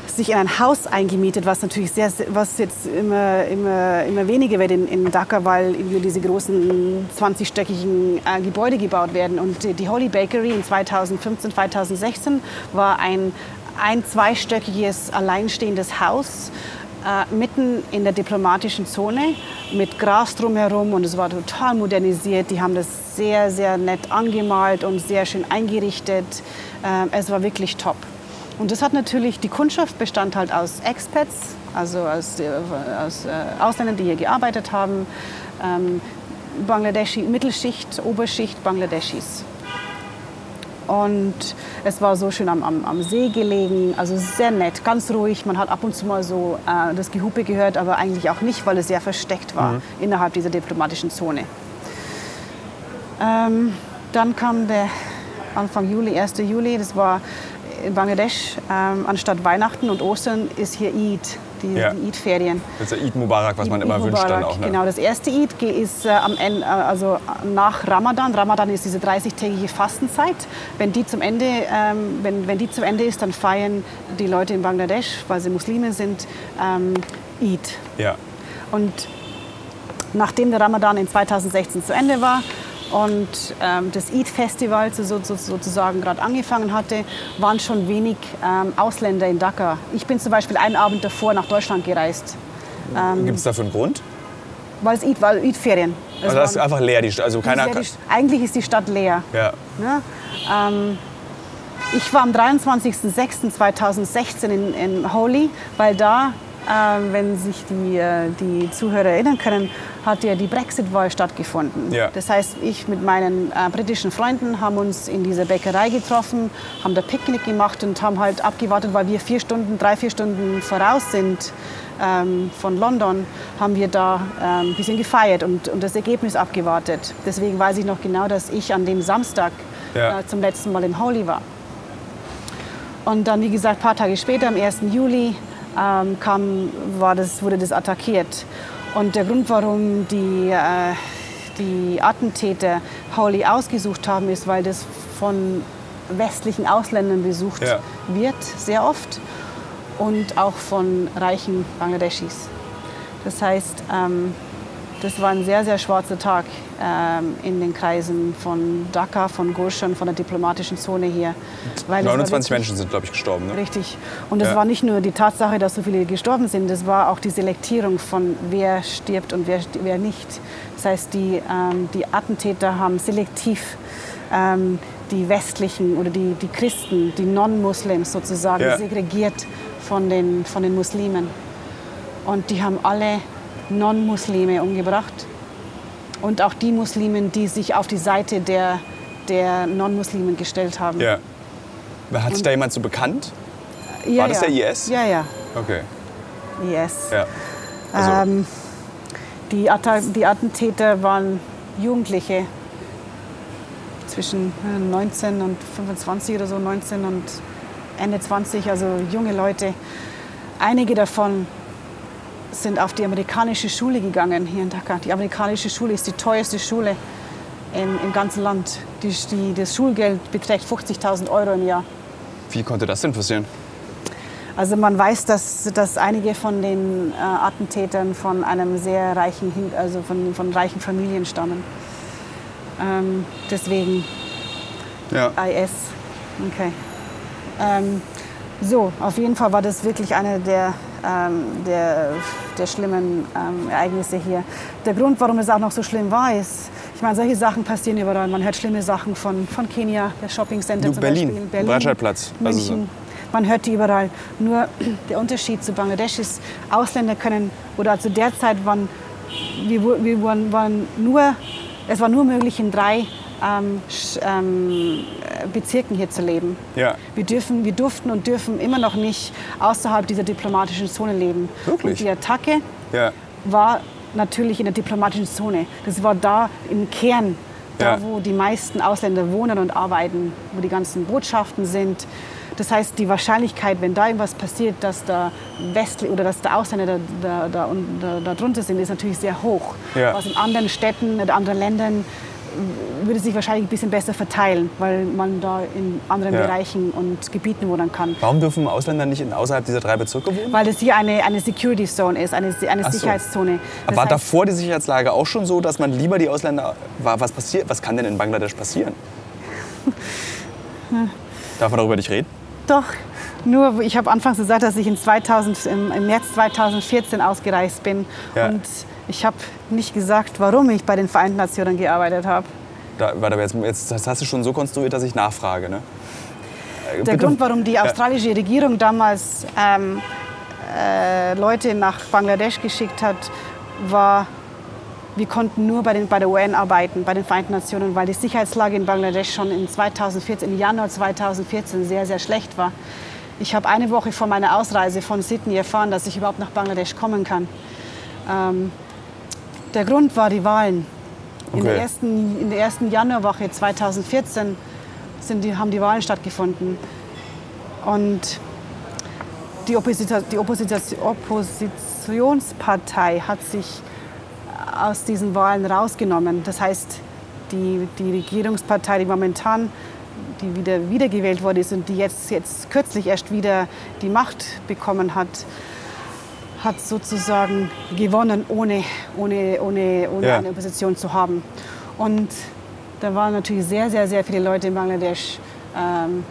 sich in ein Haus eingemietet, was natürlich sehr, was jetzt immer, immer, immer weniger wird in, in Dhaka, weil diese großen 20-stöckigen äh, Gebäude gebaut werden. Und die, die Holy Bakery in 2015, 2016 war ein, ein zweistöckiges, alleinstehendes Haus äh, mitten in der diplomatischen Zone mit Gras drumherum und es war total modernisiert. Die haben das sehr, sehr nett angemalt und sehr schön eingerichtet. Äh, es war wirklich top. Und das hat natürlich, die Kundschaft bestand halt aus Expats, also aus, äh, aus äh, Ausländern, die hier gearbeitet haben, ähm, Bangladeschi, Mittelschicht, Oberschicht, Bangladeschis. Und es war so schön am, am, am See gelegen, also sehr nett, ganz ruhig. Man hat ab und zu mal so äh, das Gehupe gehört, aber eigentlich auch nicht, weil es sehr versteckt war innerhalb dieser diplomatischen Zone. Ähm, dann kam der Anfang Juli, 1. Juli, das war in Bangladesch. Ähm, anstatt Weihnachten und Ostern ist hier Eid, die, Ja. die Eid-Ferien. Das ist der Eid Mubarak, was man Eid immer wünscht dann Mubarak, auch. Ne? Genau, das erste Eid ist äh, am Ende, äh, also nach Ramadan. Ramadan ist diese 30-tägige Fastenzeit. Wenn die zum Ende, ähm, wenn, wenn die zu Ende ist, dann feiern die Leute in Bangladesch, weil sie Muslime sind, ähm, Eid. Ja. Und nachdem der Ramadan in 2016 zu Ende war und ähm, das Eid-Festival so, so, sozusagen gerade angefangen hatte, waren schon wenig ähm, Ausländer in Dhaka. Ich bin zum Beispiel einen Abend davor nach Deutschland gereist, Gibt es dafür einen Grund? weil es Eid war, Eid-Ferien. Also das ist einfach leer. Die, St- also keiner. sehr die, eigentlich ist die Stadt leer. Ja. Ne? Ähm, ich war am 23.06.2016 in, in Holy, weil da, ähm, wenn sich die, äh, die Zuhörer erinnern können, hat ja die Brexit-Wahl stattgefunden. Ja. Das heißt, ich mit meinen äh, britischen Freunden haben uns in dieser Bäckerei getroffen, haben da Picknick gemacht und haben halt abgewartet, weil wir vier Stunden, drei, vier Stunden voraus sind ähm, von London, haben wir da ähm, ein bisschen gefeiert und, und das Ergebnis abgewartet. Deswegen weiß ich noch genau, dass ich an dem Samstag Ja. äh, zum letzten Mal in Holy war. Und dann, wie gesagt, ein paar Tage später, am 1. Juli, ähm, kam, war das, wurde das attackiert. Und der Grund, warum die, äh, die Attentäter Hawley ausgesucht haben, ist, weil das von westlichen Ausländern besucht Ja. wird, sehr oft. Und auch von reichen Bangladeschis. Das heißt, ähm, das war ein sehr, sehr schwarzer Tag ähm, in den Kreisen von Dhaka, von Gulshan, von der diplomatischen Zone hier. Weil es war 29 wirklich- Menschen sind, glaube ich, gestorben. Ne? Richtig. Und es Ja. war nicht nur die Tatsache, dass so viele gestorben sind, es war auch die Selektierung von wer stirbt und wer, wer nicht. Das heißt, die, ähm, die Attentäter haben selektiv ähm, die westlichen oder die, die Christen, die Non-Muslims sozusagen, Ja. segregiert von den, von den Muslimen. Und die haben alle Non-Muslime umgebracht. Und auch die Muslimen, die sich auf die Seite der, der Non-Muslimen gestellt haben. Ja. Hat sich da jemand so bekannt? Ja, War das ja. der IS? Ja, ja. Okay. IS. Ja. Also, Ähm, die, Atta die Attentäter waren Jugendliche zwischen äh, 19 und 25 oder so, 19 und Ende 20, also junge Leute. Einige davon sind auf die amerikanische Schule gegangen hier in Dhaka. Die amerikanische Schule ist die teuerste Schule im, im ganzen Land. Die, die, das Schulgeld beträgt 50.000 Euro im Jahr. wie konnte das denn passieren? Also man weiß, dass, dass einige von den äh, Attentätern von einem sehr reichen, also von, von reichen Familien stammen. Ähm, deswegen Ja. IS. Okay. Ähm, so, auf jeden Fall war das wirklich eine der, ähm, der, der schlimmen ähm, Ereignisse hier. Der Grund, warum es auch noch so schlimm war, ist, ich meine, solche Sachen passieren überall. Man hört schlimme Sachen von, von Kenia, der Shopping Center zum Berlin, Beispiel. Berlin, Breitscheidplatz. Also so. München. Man hört die überall. Nur der Unterschied zu Bangladesch ist, Ausländer können, oder zu der Zeit waren, wir, wir waren, waren nur, es war nur möglich, in drei ähm, ähm, Bezirken hier zu leben. Ja. Wir, dürfen, wir durften und dürfen immer noch nicht außerhalb dieser diplomatischen Zone leben. Wirklich? Und die Attacke Ja. war natürlich in der diplomatischen Zone. Das war da im Kern, da Ja. wo die meisten Ausländer wohnen und arbeiten, wo die ganzen Botschaften sind. Das heißt, die Wahrscheinlichkeit, wenn da irgendwas passiert, dass der Westli oder dass der Ausländer da, da, da, da, da drunter sind, ist natürlich sehr hoch. Ja. Was in anderen Städten oder anderen Ländern würde sich wahrscheinlich ein bisschen besser verteilen, weil man da in anderen Ja. Bereichen und Gebieten wohnen kann. Warum dürfen Ausländer nicht in, außerhalb dieser drei Bezirke wohnen? Weil das hier eine, eine Security Zone ist, eine, eine Ach so. Sicherheitszone. Das war heißt- davor die Sicherheitslage auch schon so, dass man lieber die Ausländer. Was passiert? Was kann denn in Bangladesch passieren? Darf man darüber nicht reden? Doch, nur ich habe anfangs gesagt, dass ich in 2000, im, im März 2014 ausgereist bin. Ja. Und ich habe nicht gesagt, warum ich bei den Vereinten Nationen gearbeitet habe. Da, warte, jetzt, jetzt das hast du schon so konstruiert, dass ich nachfrage. Ne? Äh, Der bitte- Grund, warum die australische Regierung damals ähm, äh, Leute nach Bangladesch geschickt hat, war, wir konnten nur bei, den, bei der UN arbeiten, bei den Vereinten Nationen, weil die Sicherheitslage in Bangladesch schon in 2014, im Januar 2014 sehr, sehr schlecht war. Ich habe eine Woche vor meiner Ausreise von Sydney erfahren, dass ich überhaupt nach Bangladesch kommen kann. Ähm, der Grund war die Wahlen. In, der Okay. ersten, in der ersten Januarwoche 2014 sind die, haben die Wahlen stattgefunden. Und die, Opposita die Opposita Oppositionspartei hat sich aus diesen Wahlen rausgenommen. Das heißt, die, die Regierungspartei, die momentan die wieder wiedergewählt worden ist und die jetzt, jetzt kürzlich erst wieder die Macht bekommen hat, hat sozusagen gewonnen, ohne, ohne, ohne, ohne Ja. eine Opposition zu haben. Und da waren natürlich sehr, sehr, sehr viele Leute in Bangladesch, ähm,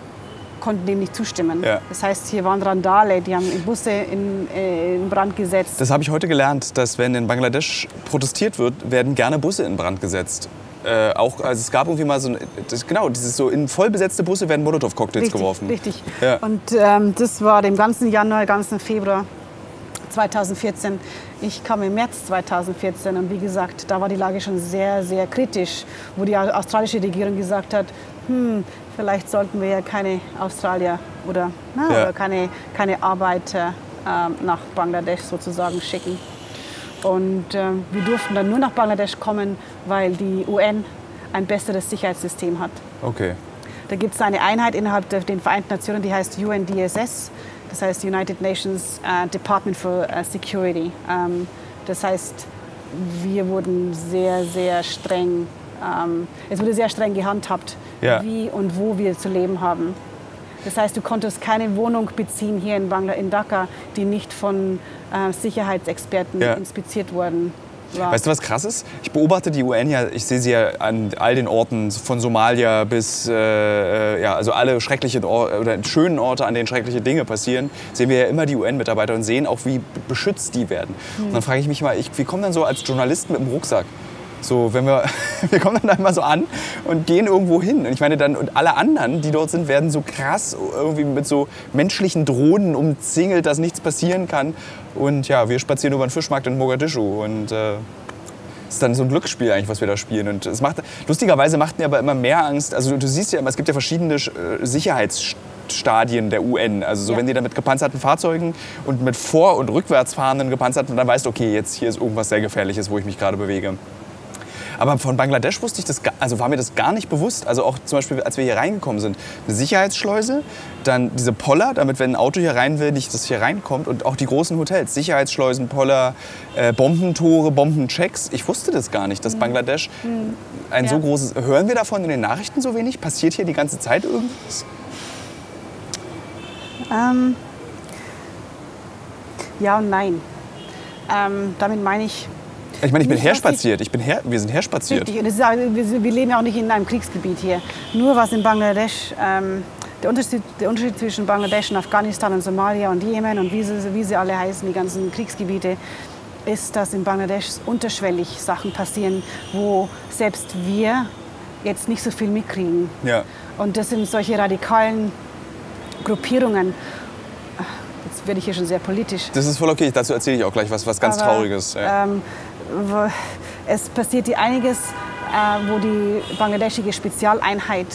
konnten dem nicht zustimmen. Ja. Das heißt, hier waren Randale, die haben Busse in, äh, in Brand gesetzt. Das habe ich heute gelernt, dass wenn in Bangladesch protestiert wird, werden gerne Busse in Brand gesetzt. Äh, auch, also es gab irgendwie mal so, ein, das, genau, dieses so in vollbesetzte Busse werden Molotow-Cocktails geworfen. Richtig. Ja. Und ähm, das war dem ganzen Januar, ganzen Februar 2014. Ich kam im März 2014 und wie gesagt, da war die Lage schon sehr, sehr kritisch, wo die australische Regierung gesagt hat, hm, vielleicht sollten wir ja keine Australier oder, na, Ja. oder keine, keine Arbeiter ähm, nach Bangladesch sozusagen schicken. Und ähm, wir durften dann nur nach Bangladesch kommen, weil die UN ein besseres Sicherheitssystem hat. Okay. Da gibt es eine Einheit innerhalb der den Vereinten Nationen, die heißt UNDSS. Das heißt United Nations äh, Department for äh, Security. Ähm, das heißt, wir wurden sehr, sehr streng, ähm, es wurde sehr streng gehandhabt, Ja. wie und wo wir zu leben haben. Das heißt, du konntest keine Wohnung beziehen hier in, Bangla in Dhaka, die nicht von äh, Sicherheitsexperten Ja. inspiziert worden war. Weißt du, was krass ist? Ich beobachte die UN ja, ich sehe sie ja an all den Orten, von Somalia bis, äh, äh, ja, also alle schrecklichen Or oder schönen Orte, an denen schreckliche Dinge passieren, sehen wir ja immer die UN-Mitarbeiter und sehen auch, wie beschützt die werden. Und dann frage ich mich mal, ich, wir kommen dann so als Journalisten mit dem Rucksack. So, wenn wir, wir kommen dann da immer so an und gehen irgendwo hin. Und ich meine dann, und alle anderen, die dort sind, werden so krass irgendwie mit so menschlichen Drohnen umzingelt, dass nichts passieren kann. Und ja, wir spazieren über den Fischmarkt in Mogadischu und äh, ist dann so ein Glücksspiel eigentlich, was wir da spielen. Und es macht, lustigerweise macht mir aber immer mehr Angst. Also du siehst ja immer, es gibt ja verschiedene äh, Sicherheitsstadien der UN. Also so Ja. wenn die da mit gepanzerten Fahrzeugen und mit vor- und rückwärts fahrenden gepanzerten, dann weißt du, okay, jetzt hier ist irgendwas sehr Gefährliches, wo ich mich gerade bewege. Aber von Bangladesch wusste ich das, also war mir das gar nicht bewusst. Also auch zum Beispiel, als wir hier reingekommen sind, eine Sicherheitsschleuse, dann diese Poller, damit wenn ein Auto hier rein will, nicht das hier reinkommt und auch die großen Hotels, Sicherheitsschleusen, Poller, äh, Bombentore, Bombenchecks. Ich wusste das gar nicht, dass Bangladesch ein so Ja. großes. Hören wir davon in den Nachrichten so wenig? Passiert hier die ganze Zeit irgendwas? Ähm, ja und nein. Ähm, damit meine ich, Ich meine, ich bin Nicht, herspaziert. Ich bin her, wir sind herspaziert. Richtig, und das ist, wir, wir leben ja auch nicht in einem Kriegsgebiet hier. Nur was in Bangladesch, ähm, der, Unterschied, der Unterschied zwischen Bangladesch und Afghanistan und Somalia und Jemen und wie sie, wie sie alle heißen, die ganzen Kriegsgebiete, ist, dass in Bangladesch unterschwellig Sachen passieren, wo selbst wir jetzt nicht so viel mitkriegen. Ja. Und das sind solche radikalen Gruppierungen. Jetzt werde ich hier schon sehr politisch. Das ist voll okay. Dazu erzähle ich auch gleich was, was ganz Aber, Trauriges. Ja. Ähm, es passiert hier einiges, äh, wo die bangladeschische Spezialeinheit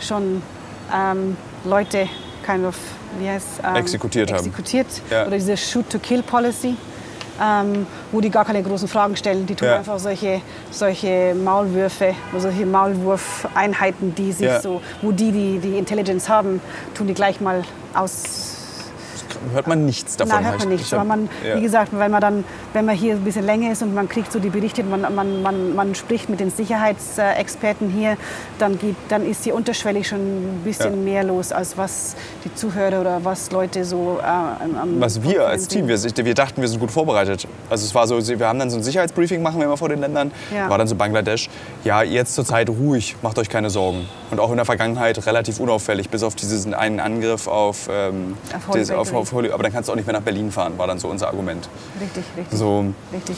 schon ähm, Leute kind of, wie heißt, ähm, Exekutiert haben. exekutiert Ja. Oder diese Shoot-to-Kill-Policy. Ähm, wo die gar keine großen Fragen stellen. Die tun Ja. einfach solche, solche Maulwürfe, solche Maulwurfeinheiten, die sich Ja. so, wo die, die die Intelligence haben, tun die gleich mal aus, Hört man nichts davon. Nein, hört man Ich- nicht. ich hab- weil man, ja. wie gesagt, wenn man dann, wenn man hier ein bisschen länger ist und man kriegt so die Berichte, man, man, man, man spricht mit den Sicherheitsexperten hier, dann, geht, dann ist hier unterschwellig schon ein bisschen Ja. mehr los, als was die Zuhörer oder was Leute so äh, am- Was wir als Team, wir, wir dachten, wir sind gut vorbereitet. Also es war so, wir haben dann so ein Sicherheitsbriefing machen wir immer vor den Ländern. Ja. War dann so Bangladesch. Ja, jetzt zur Zeit ruhig, macht euch keine Sorgen. Und auch in der Vergangenheit relativ unauffällig, bis auf diesen einen Angriff auf, ähm, Auf Holy das- auf, auf Holy. Aber dann kannst du auch nicht mehr nach Berlin fahren, war dann so unser Argument. Richtig, richtig. So, richtig.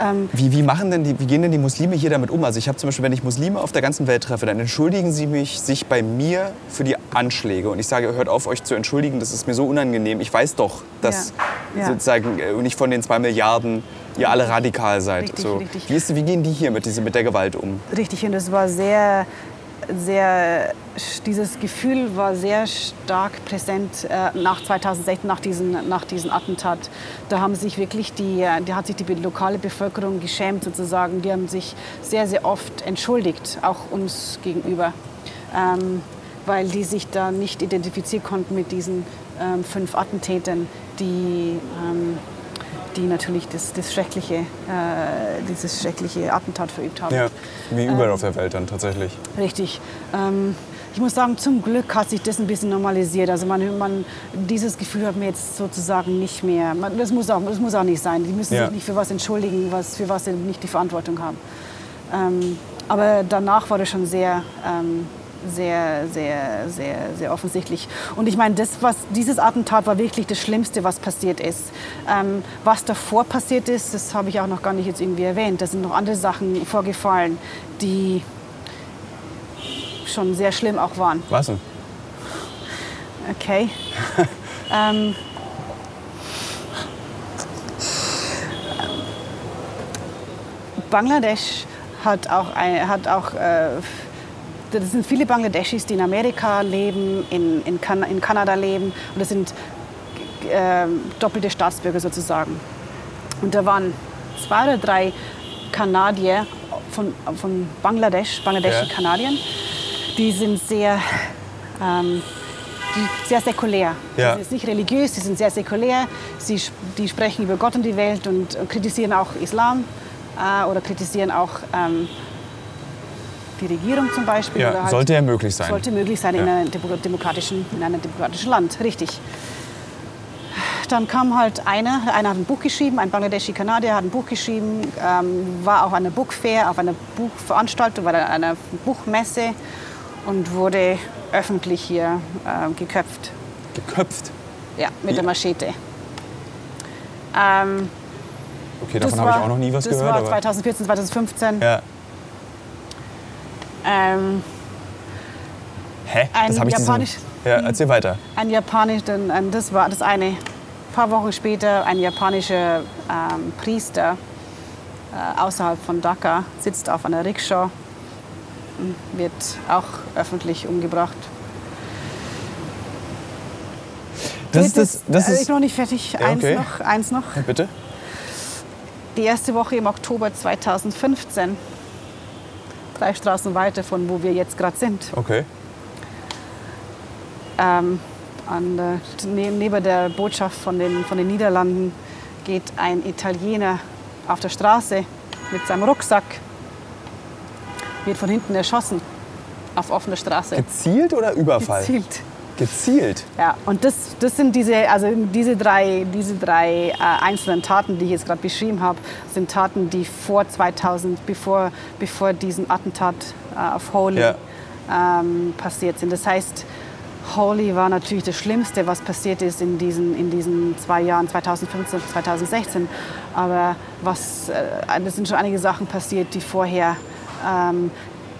Ähm, wie, wie, machen denn die, wie gehen denn die Muslime hier damit um? Also ich habe zum Beispiel, wenn ich Muslime auf der ganzen Welt treffe, dann entschuldigen sie mich sich bei mir für die Anschläge. Und ich sage, hört auf, euch zu entschuldigen, das ist mir so unangenehm. Ich weiß doch, dass Ja. Ja. sozusagen äh, nicht von den zwei Milliarden ihr alle radikal seid. Richtig, so. richtig. Wie, ist, wie gehen die hier mit, diese, mit der Gewalt um? Richtig, und es war sehr, sehr, dieses Gefühl war sehr stark präsent äh, nach 2016, nach diesem nach diesen Attentat. Da haben sich wirklich die, äh, da hat sich die lokale Bevölkerung geschämt sozusagen. Die haben sich sehr, sehr oft entschuldigt, auch uns gegenüber, ähm, weil die sich da nicht identifizieren konnten mit diesen ähm, fünf Attentätern, die ähm, die natürlich das, das schreckliche, äh, dieses schreckliche Attentat verübt haben. Ja, wie überall Ähm, auf der Welt dann tatsächlich. Richtig. Ähm, ich muss sagen, zum Glück hat sich das ein bisschen normalisiert. Also man, man, dieses Gefühl hat mir jetzt sozusagen nicht mehr. Man, das, muss auch, das muss auch nicht sein. Die müssen Ja. sich nicht für was entschuldigen, was, für was sie nicht die Verantwortung haben. Ähm, aber danach war das schon sehr, ähm, sehr, sehr, sehr, sehr offensichtlich. Und ich meine, das, was, dieses Attentat war wirklich das Schlimmste, was passiert ist. Ähm, was davor passiert ist, das habe ich auch noch gar nicht jetzt irgendwie erwähnt. Da sind noch andere Sachen vorgefallen, die schon sehr schlimm auch waren. Was denn? Okay. ähm, Bangladesch hat auch, ein, hat auch äh, das sind viele Bangladeschis, die in Amerika leben, in, in, kan in Kanada leben und das sind äh, doppelte Staatsbürger sozusagen. Und da waren zwei oder drei Kanadier von, von Bangladesch, bangladeschi Ja. Kanadiern, die sind sehr ähm, die sehr säkulär. Ja. Sie sind nicht religiös, sie sind sehr säkulär. Sie, die sprechen über Gott und die Welt und äh, kritisieren auch Islam äh, oder kritisieren auch ähm, die Regierung zum Beispiel. Ja, halt sollte ja möglich sein. Sollte möglich sein in, Ja. einem demo- demokratischen, in einem demokratischen Land, richtig. Dann kam halt einer, einer hat ein Buch geschrieben, ein Bangladeschi-Kanadier hat ein Buch geschrieben, ähm, war auf einer Bookfair, auf einer Buchveranstaltung, war an einer Buchmesse und wurde öffentlich hier ähm, geköpft. Geköpft. Ja, mit Ja. der Machete. Ähm, Okay, das davon habe ich war- auch noch nie was das gehört. war aber- 2014, 2015. ja. Ähm, Hä? Ein das habe ich diesen- japanisch- Ja, erzähl weiter. ein japanisch, ein, das war das eine. Ein paar Wochen später ein japanischer ähm, Priester äh, außerhalb von Dhaka sitzt auf einer Rikscha, und wird auch öffentlich umgebracht. Das ist das. das äh, ich ist, bin noch nicht fertig. Ja, eins okay. noch, eins noch. Bitte? Die erste Woche im Oktober 2015, drei Straßen weiter von wo wir jetzt gerade sind. Okay. Ähm, an, der- ne, neben der Botschaft von den, von den Niederlanden geht ein Italiener auf der Straße mit seinem Rucksack, wird von hinten erschossen auf offener Straße. Gezielt oder Überfall? Gezielt. Gezielt. Ja, und das, das sind diese, also diese drei, diese drei äh, einzelnen Taten, die ich jetzt gerade beschrieben habe, sind Taten, die vor 2000, bevor, bevor diesen Attentat äh, auf Holy Ja. ähm, passiert sind. Das heißt, Holy war natürlich das Schlimmste, was passiert ist in diesen, in diesen zwei Jahren, 2015 und 2016. Aber was, äh, es sind schon einige Sachen passiert, die vorher, ähm,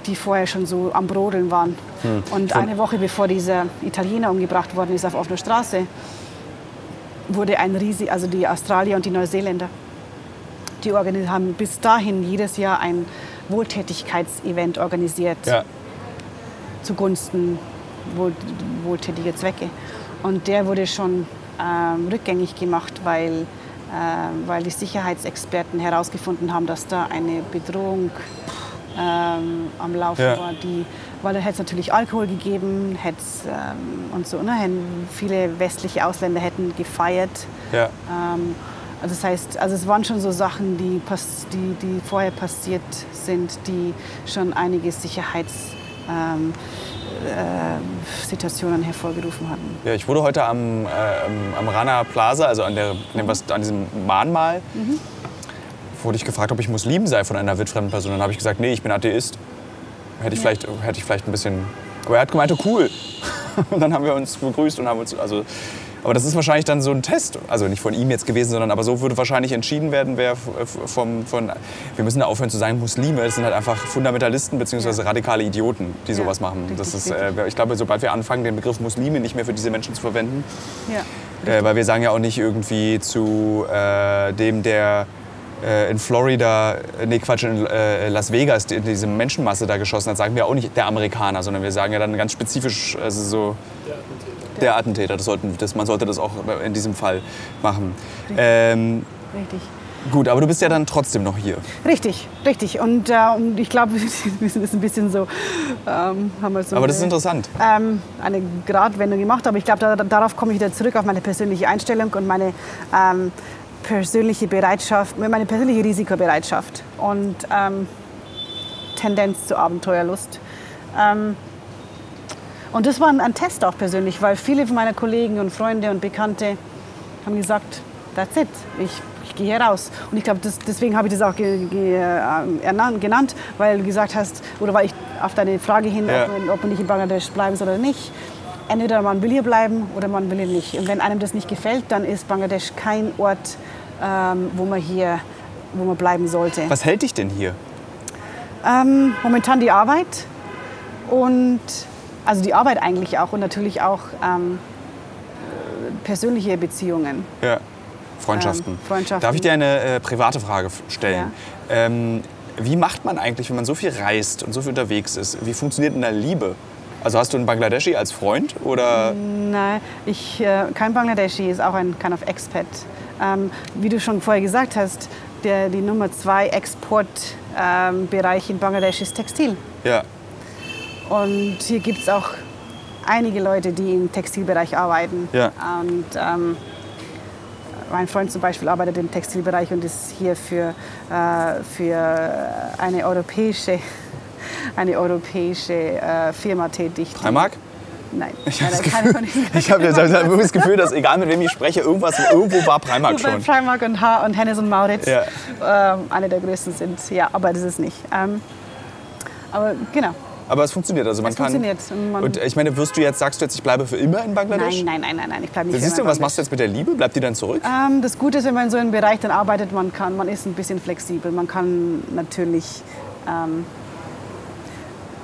die vorher schon so am Brodeln waren. Und eine Woche bevor dieser Italiener umgebracht worden ist auf offener Straße, wurde ein riesig, also die Australier und die Neuseeländer, die haben bis dahin jedes Jahr ein Wohltätigkeitsevent organisiert Ja. zugunsten wohl, wohltätiger Zwecke. Und der wurde schon ähm, rückgängig gemacht, weil, ähm, weil die Sicherheitsexperten herausgefunden haben, dass da eine Bedrohung ähm, am Laufen Ja. war. Die, weil da hätte es natürlich Alkohol gegeben ähm, und so. Ne? Viele westliche Ausländer hätten gefeiert. Ja. Ähm, also das heißt, also es waren schon so Sachen, die, die, die vorher passiert sind, die schon einige Sicherheitssituationen ähm, äh, hervorgerufen hatten. Ja, ich wurde heute am, äh, am- Rana Plaza, also an, der, an, dem, was, an diesem Mahnmal, wurde ich gefragt, ob ich Muslim sei von einer wildfremden Person. Dann habe ich gesagt, nee, ich bin Atheist. Hätte ich, vielleicht, hätte ich vielleicht ein bisschen... Aber er hat gemeint, oh, cool. Und dann haben wir uns begrüßt und haben uns... Also, aber das ist wahrscheinlich dann so ein Test. Also nicht von ihm jetzt gewesen, sondern aber so würde wahrscheinlich entschieden werden, wer vom... Von, wir müssen da aufhören zu sagen Muslime. Das sind halt einfach Fundamentalisten bzw. Ja. radikale Idioten, die Ja, sowas machen. Das ist, äh, ich glaube, sobald wir anfangen, den Begriff Muslime nicht mehr für diese Menschen zu verwenden, Ja. äh, weil wir sagen ja auch nicht irgendwie zu äh, dem, der in Florida, äh, nee Quatsch, in äh, Las Vegas die, diese Menschenmasse da geschossen hat, sagen wir auch nicht der Amerikaner, sondern wir sagen ja dann ganz spezifisch, also so der Attentäter. Das sollten, das, man sollte das auch in diesem Fall machen. Ähm, Richtig. gut, aber du bist ja dann trotzdem noch hier. Richtig, richtig. Und, äh, und ich glaube, wir sind ein bisschen so, ähm, haben wir so Aber das ist eine, interessant. ähm, eine Gratwendung gemacht. Aber ich glaube, da, darauf komme ich wieder zurück, auf meine persönliche Einstellung und meine ähm, persönliche Bereitschaft, meine persönliche Risikobereitschaft und ähm, Tendenz zur Abenteuerlust. Ähm, und das war ein, ein Test auch persönlich, weil viele von meiner Kollegen und Freunde und Bekannte haben gesagt, that's it, ich, ich gehe hier raus. Und ich glaube, deswegen habe ich das auch ge, ge, äh, genannt, weil du gesagt hast, oder weil ich auf deine Frage hin, Ja. ob, ob man nicht in Bangladesch bleiben soll oder nicht. Entweder man will hier bleiben oder man will hier nicht. Und wenn einem das nicht gefällt, dann ist Bangladesch kein Ort, ähm, wo man hier wo man bleiben sollte. Was hält dich denn hier? Ähm, momentan die Arbeit und also die Arbeit eigentlich auch und natürlich auch ähm, äh, persönliche Beziehungen. Ja. Freundschaften. Ähm, Freundschaften. Darf ich dir eine äh, private Frage stellen? Ähm, wie macht man eigentlich, wenn man so viel reist und so viel unterwegs ist? Wie funktioniert denn da Liebe? Also hast du einen Bangladeschi als Freund oder? Nein, ich, äh, kein Bangladeschi ist auch ein kind of Expat. Ähm, wie du schon vorher gesagt hast, der, die Nummer zwei Exportbereich ähm, in Bangladesch ist Textil. Ja. Und hier gibt es auch einige Leute, die im Textilbereich arbeiten. Ja. Und ähm, mein Freund zum Beispiel arbeitet im Textilbereich und ist hier für, äh, für eine europäische, eine europäische äh, Firma tätig. Primark? Nein. Ich habe das, hab jetzt irgendwie das Gefühl, dass egal mit wem ich spreche, irgendwas, irgendwo war Primark schon. Primark und, ha und Hennes und Mauritz Ja. ähm, eine der größten sind. Ja, aber das ist nicht. Ähm, aber genau. Aber es funktioniert. Also man Es kann, funktioniert. Man- Und ich meine, wirst du jetzt, sagst du jetzt, ich bleibe für immer in Bangladesch? Nein, nein, nein, nein, nein. Ich bleibe nicht. Siehst du, was machst du jetzt mit der Liebe? Bleibt die dann zurück? Ähm, das Gute ist, wenn man in so einem Bereich dann arbeitet, man kann, man ist ein bisschen flexibel. Man kann natürlich ähm,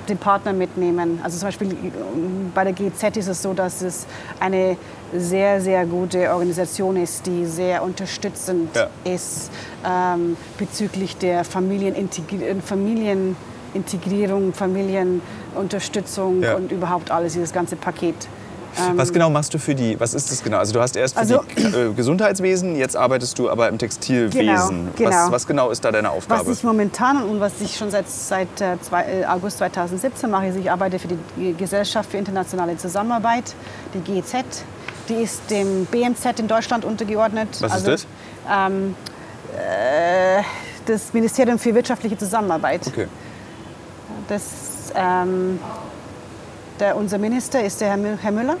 den Partner mitnehmen. Also zum Beispiel ähm, bei der GZ ist es so, dass es eine sehr, sehr gute Organisation ist, die sehr unterstützend Ja. ist ähm, bezüglich der Familienintegri äh, Familienintegrierung, Familienunterstützung Ja. und überhaupt alles, dieses ganze Paket. Was genau machst du für die, was ist das genau? Also du hast erst für Also- die äh, Gesundheitswesen, jetzt arbeitest du aber im Textilwesen. Genau, Was, genau. was genau ist da deine Aufgabe? Was ich momentan und was ich schon seit, seit äh, zwei, äh, August 2017 mache, ist, ich arbeite für die Gesellschaft für internationale Zusammenarbeit, die GEZ. Die ist dem BMZ in Deutschland untergeordnet. Was ist das? Ähm, äh, das Ministerium für wirtschaftliche Zusammenarbeit. Okay. Das, ähm, der, unser Minister ist der Herr, Mü- Herr Müller,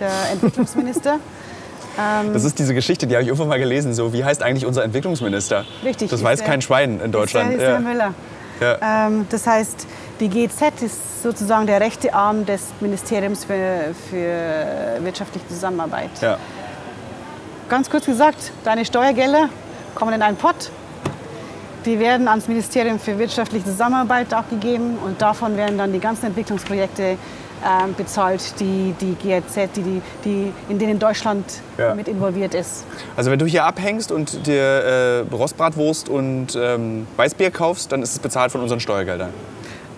der Entwicklungsminister. Das ist diese Geschichte, die habe ich irgendwann mal gelesen. So, wie heißt eigentlich unser Entwicklungsminister? Richtig, Das weiß der- kein Schwein in Deutschland. Ist der, ist Ja. der Herr Müller. Ja. Ähm, das heißt, die GZ ist sozusagen der rechte Arm des Ministeriums für, für wirtschaftliche Zusammenarbeit. Ja. Ganz kurz gesagt, deine Steuergelder kommen in einen Pott. Die werden ans Ministerium für wirtschaftliche Zusammenarbeit gegeben und davon werden dann die ganzen Entwicklungsprojekte ähm, bezahlt, die die GZ, die, die, die, in denen Deutschland Ja. mit involviert ist. Also wenn du hier abhängst und dir äh, Rostbratwurst und ähm, Weißbier kaufst, dann ist es bezahlt von unseren Steuergeldern.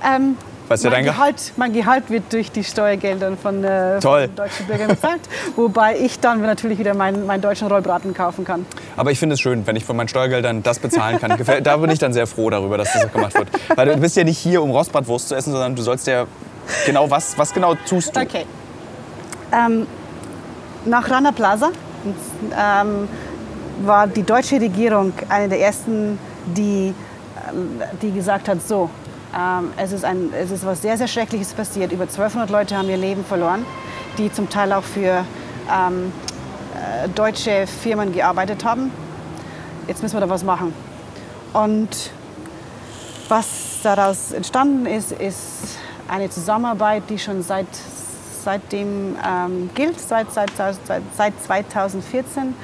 Ähm, Was mein, Gehalt, mein Gehalt wird durch die Steuergelder von, äh, von deutschen Bürgern bezahlt, wobei ich dann natürlich wieder meinen, meinen deutschen Rollbraten kaufen kann. Aber ich finde es schön, wenn ich von meinen Steuergeldern das bezahlen kann. Da bin ich dann sehr froh darüber, dass das gemacht wird. Weil du bist ja nicht hier, um Rostbratwurst zu essen, sondern du sollst ja genau was, was genau tust du? Okay. Ähm, nach Rana Plaza ähm, war die deutsche Regierung eine der ersten, die, ähm, die gesagt hat, so, ähm, es, ist ein, es ist was sehr, sehr Schreckliches passiert. Über 1200 Leute haben ihr Leben verloren, die zum Teil auch für ähm, äh, deutsche Firmen gearbeitet haben. Jetzt müssen wir da was machen. Und was daraus entstanden ist, ist eine Zusammenarbeit, die schon seit, seitdem ähm, gilt, seit, seit, seit, seit 2014.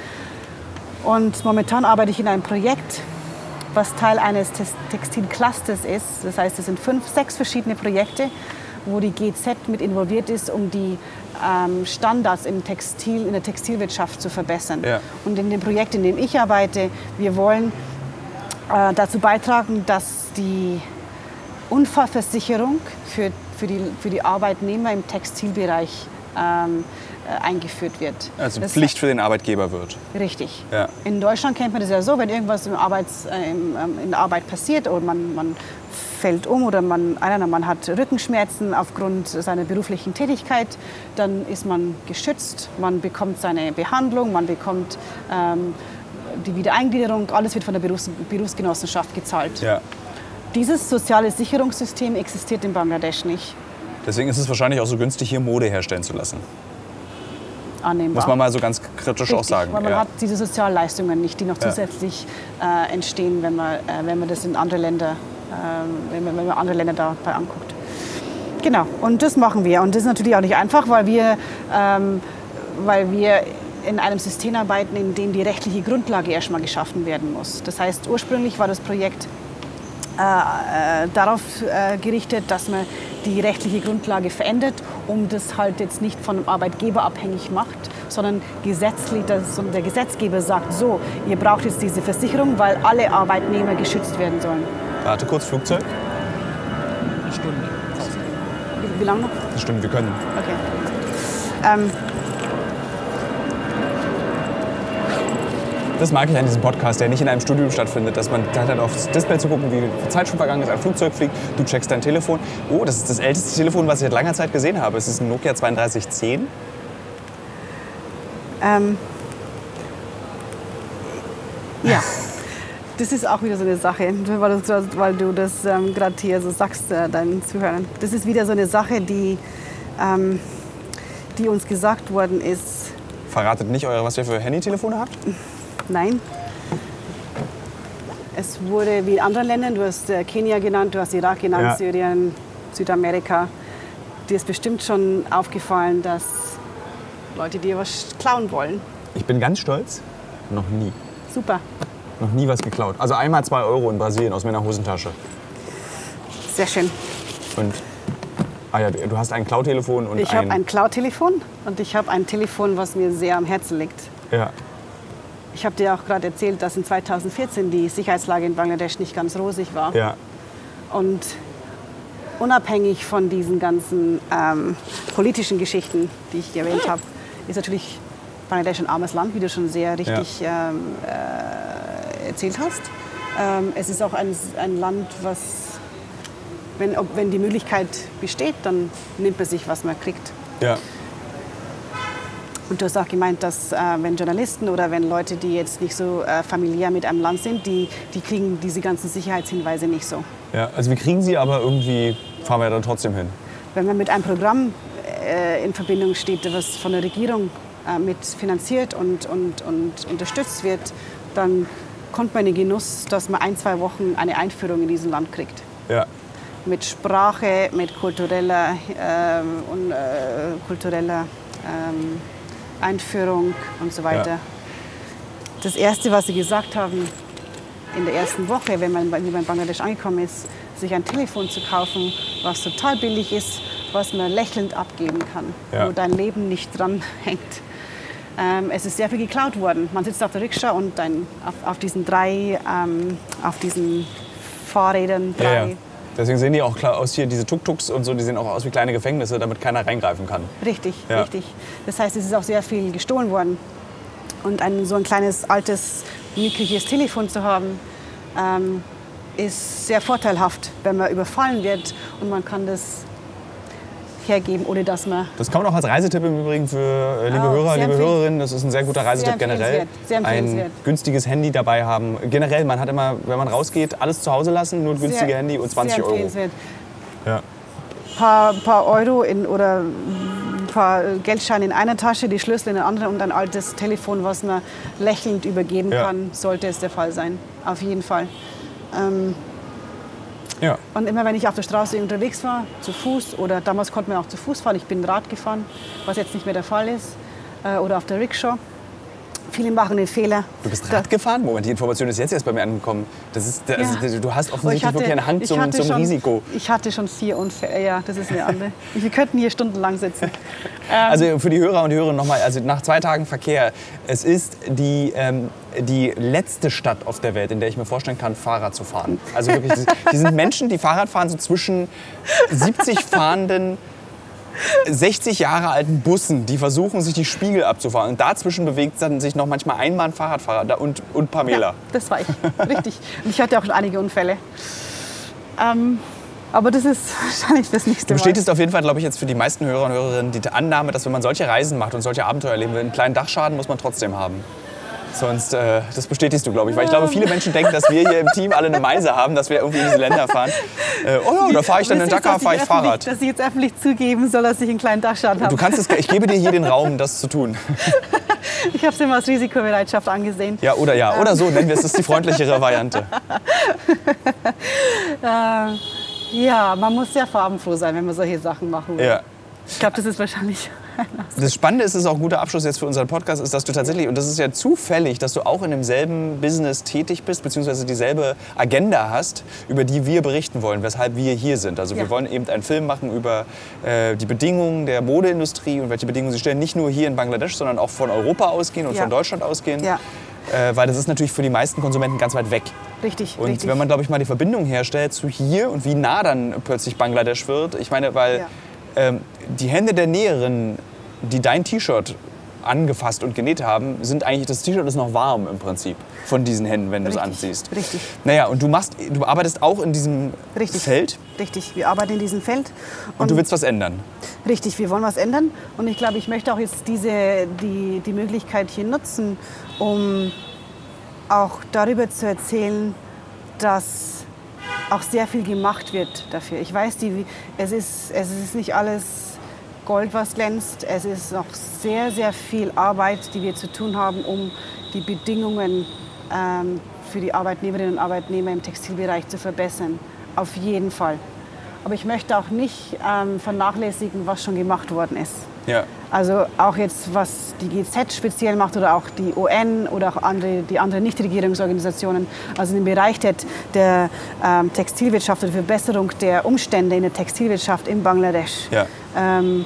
Und momentan arbeite ich in einem Projekt, was Teil eines Textilclusters ist. Das heißt, es sind fünf, sechs verschiedene Projekte, wo die GZ mit involviert ist, um die ähm, Standards im Textil, in der Textilwirtschaft zu verbessern. Ja. Und in dem Projekt, in dem ich arbeite, wir wollen äh, dazu beitragen, dass die Unfallversicherung für, für, die, für die Arbeitnehmer im Textilbereich ähm, äh, eingeführt wird. Also Das- Pflicht für den Arbeitgeber wird. Richtig. Ja. In Deutschland kennt man das ja so, wenn irgendwas im Arbeits, äh, ähm, in der Arbeit passiert oder man, man fällt um oder man, einer, man hat Rückenschmerzen aufgrund seiner beruflichen Tätigkeit, dann ist man geschützt, man bekommt seine Behandlung, man bekommt ähm, die Wiedereingliederung, alles wird von der Berufs Berufsgenossenschaft gezahlt. Ja. Dieses soziale Sicherungssystem existiert in Bangladesch nicht. Deswegen ist es wahrscheinlich auch so günstig, hier Mode herstellen zu lassen. Annehmbar. Muss man mal so ganz kritisch auch Richtig, sagen. Weil man Ja. hat diese Sozialleistungen nicht, die noch Ja. zusätzlich äh, entstehen, wenn man, äh, wenn man das in andere Länder, ähm, wenn, man, wenn man andere Länder dabei anguckt. Genau, und das machen wir. Und das ist natürlich auch nicht einfach, weil wir, ähm, weil wir in einem System arbeiten, in dem die rechtliche Grundlage erstmal geschaffen werden muss. Das heißt, ursprünglich war das Projekt äh, äh, darauf äh, gerichtet, dass man die rechtliche Grundlage verändert, um das halt jetzt nicht von dem Arbeitgeber abhängig macht, sondern gesetzlich, dass der Gesetzgeber sagt, so, ihr braucht jetzt diese Versicherung, weil alle Arbeitnehmer geschützt werden sollen. Warte kurz, Flugzeug. Eine Stunde. Wie, wie lange noch? Das stimmt, wir können. Okay. Ähm, Das mag ich an diesem Podcast, der nicht in einem Studio stattfindet, dass man Zeit hat, aufs Display zu gucken, wie viel Zeit schon vergangen ist, ein Flugzeug fliegt, du checkst dein Telefon. Oh, das ist das älteste Telefon, was ich seit langer Zeit gesehen habe. Es ist ein Nokia 3210. Ähm, ja, das ist auch wieder so eine Sache, weil du, weil du das ähm, gerade hier so sagst, äh, deinen Zuhörern. Das ist wieder so eine Sache, die, ähm, die uns gesagt worden ist. Verratet nicht, eure, was ihr für Handytelefone habt? Nein. Es wurde wie in anderen Ländern, du hast äh, Kenia genannt, du hast Irak genannt, Ja. Syrien, Südamerika. Dir ist bestimmt schon aufgefallen, dass Leute dir was klauen wollen. Ich bin ganz stolz. Noch nie. Super, Noch nie was geklaut. Also einmal zwei Euro in Brasilien aus meiner Hosentasche. sehr schön. Und ah ja, du hast ein Klautelefon und Ich ein, habe ein Cloud-Telefon und ich habe ein Telefon, was mir sehr am Herzen liegt. ja, Ich habe dir auch gerade erzählt, dass in 2014 die Sicherheitslage in Bangladesch nicht ganz rosig war. ja, Und unabhängig von diesen ganzen ähm, politischen Geschichten, die ich erwähnt habe, ist natürlich Bangladesch ein armes Land, wie du schon sehr richtig ähm, äh, erzählt hast. Ähm, es ist auch ein, ein Land, was, wenn, ob, wenn die Möglichkeit besteht, dann nimmt man sich, was man kriegt. ja. Und du hast auch gemeint, dass äh, wenn Journalisten oder wenn Leute, die jetzt nicht so äh, familiär mit einem Land sind, die, die kriegen diese ganzen Sicherheitshinweise nicht so. ja. Also wir kriegen sie, aber irgendwie fahren wir dann trotzdem hin. Wenn man mit einem Programm äh, in Verbindung steht, was von der Regierung äh, mit finanziert und, und, und unterstützt wird, dann kommt man in den Genuss, dass man ein, zwei Wochen eine Einführung in diesem Land kriegt. Ja, Mit Sprache, mit kultureller, ähm, und, äh, kultureller ähm, Einführung und so weiter. Ja. Das Erste, was Sie gesagt haben in der ersten Woche, wenn man, wenn man in Bangladesch angekommen ist, sich ein Telefon zu kaufen, was total billig ist, was man lächelnd abgeben kann, Ja. wo dein Leben nicht dran hängt. Ähm, es ist sehr viel geklaut worden. Man sitzt auf der Rikscha und ein, auf, auf diesen drei, ähm, auf diesen Fahrrädern drei. ja, ja. Deswegen sehen die auch klar aus hier, diese Tuk-Tuks und so, die sehen auch aus wie kleine Gefängnisse, damit keiner reingreifen kann. Richtig, Ja. richtig. Das heißt, es ist auch sehr viel gestohlen worden. Und ein, so ein kleines, altes, mickriges Telefon zu haben, ähm, ist sehr vorteilhaft, wenn man überfallen wird und man kann das hergeben, ohne dass man... Das kann man auch als Reisetipp im Übrigen für äh, liebe Oh, Hörer, sehr liebe Hörerinnen. Das ist ein sehr guter Reisetipp generell. empfehlenswert, sehr Ein günstiges Handy dabei haben. Generell, man hat immer, wenn man rausgeht, alles zu Hause lassen, nur ein günstiges sehr, Handy und 20 sehr Euro. Ja. Paar, paar Euro in, oder ein paar Geldscheine in einer Tasche, die Schlüssel in der anderen und ein altes Telefon, was man lächelnd übergeben Ja. kann, sollte es der Fall sein. Auf jeden Fall. Ähm, ja. Und immer wenn ich auf der Straße unterwegs war, zu Fuß oder damals konnte man auch zu Fuß fahren, ich bin Rad gefahren, was jetzt nicht mehr der Fall ist, äh, oder auf der Rikscha. Viele machen den Fehler. Du bist Rad gefahren? Moment, die Information ist jetzt erst bei mir angekommen. Das ist, das, Ja. du hast Oh, offensichtlich wirklich eine Hand zum, hatte zum schon, Risiko. Ich hatte schon vier Unfälle. Ja, das ist eine andere. Wir könnten hier stundenlang sitzen. Ähm, Also für die Hörer und die Hörerinnen nochmal, also nach zwei Tagen Verkehr, es ist die, ähm, die letzte Stadt auf der Welt, in der ich mir vorstellen kann, Fahrrad zu fahren. Also wirklich, die- die sind Menschen, die Fahrrad fahren, so zwischen 70 fahrenden 60 Jahre alten Bussen, die versuchen, sich die Spiegel abzufahren. Und dazwischen bewegt dann sich noch manchmal einmal ein Fahrradfahrer und, und Pamela. Ja, das war ich. Richtig. Und ich hatte auch schon einige Unfälle. Ähm, aber das ist wahrscheinlich das nächste Du Mal. bestätigst auf jeden Fall, glaube ich, jetzt für die meisten Hörer und Hörerinnen die Annahme, dass wenn man solche Reisen macht und solche Abenteuer erleben will, einen kleinen Dachschaden muss man trotzdem haben. Sonst, äh, das bestätigst du, glaube ich. Weil ich glaube, viele Menschen denken, dass wir hier im Team alle eine Meise haben, dass wir irgendwie in diese Länder fahren. Äh, oh ja, da fahre ich dann in Dakar, fahre ich Fahrrad. Dass ich jetzt öffentlich zugeben soll, dass ich einen kleinen Dachschaden habe. Du kannst es, ich gebe dir hier den Raum, das zu tun. Ich habe es immer als Risikobereitschaft angesehen. Ja, oder ja, oder so, nennen wir es, das ist die freundlichere Variante. Äh, ja, man muss sehr farbenfroh sein, wenn man solche Sachen machen will. Ja. Ich glaube, das ist wahrscheinlich. Das Spannende ist, es ist auch ein guter Abschluss jetzt für unseren Podcast, ist, dass du tatsächlich, und das ist ja zufällig, dass du auch in demselben Business tätig bist, beziehungsweise dieselbe Agenda hast, über die wir berichten wollen, weshalb wir hier sind. Also wir Ja. wollen eben einen Film machen über äh, die Bedingungen der Modeindustrie und welche Bedingungen sie stellen, nicht nur hier in Bangladesch, sondern auch von Europa ausgehen und Ja. von Deutschland ausgehen. Ja. Äh, weil das ist natürlich für die meisten Konsumenten ganz weit weg. Richtig, Und richtig. wenn man, glaube ich, mal die Verbindung herstellt zu hier und wie nah dann plötzlich Bangladesch wird, ich meine, weil. Ähm, die Hände der Näherin, die dein T-Shirt angefasst und genäht haben, sind eigentlich, das T-Shirt ist noch warm im Prinzip von diesen Händen, wenn du es anziehst. richtig. Naja, und du machst, du arbeitest auch in diesem Richtig. Feld Richtig, wir arbeiten in diesem Feld. und du willst was ändern. Richtig, wir wollen was ändern. Und ich glaube, ich möchte auch jetzt diese, die, die Möglichkeit hier nutzen, um auch darüber zu erzählen, dass auch sehr viel gemacht wird dafür. Ich weiß, die, es, ist, es ist nicht alles Gold, was glänzt. Es ist noch sehr, sehr viel Arbeit, die wir zu tun haben, um die Bedingungen ähm, für die Arbeitnehmerinnen und Arbeitnehmer im Textilbereich zu verbessern. Auf jeden Fall. Aber ich möchte auch nicht ähm, vernachlässigen, was schon gemacht worden ist. Ja. Also auch jetzt, was die GZ speziell macht oder auch die UN oder auch andere, die anderen Nichtregierungsorganisationen, also im Bereich der, der ähm, Textilwirtschaft oder Verbesserung der Umstände in der Textilwirtschaft in Bangladesch. Ja. Ähm,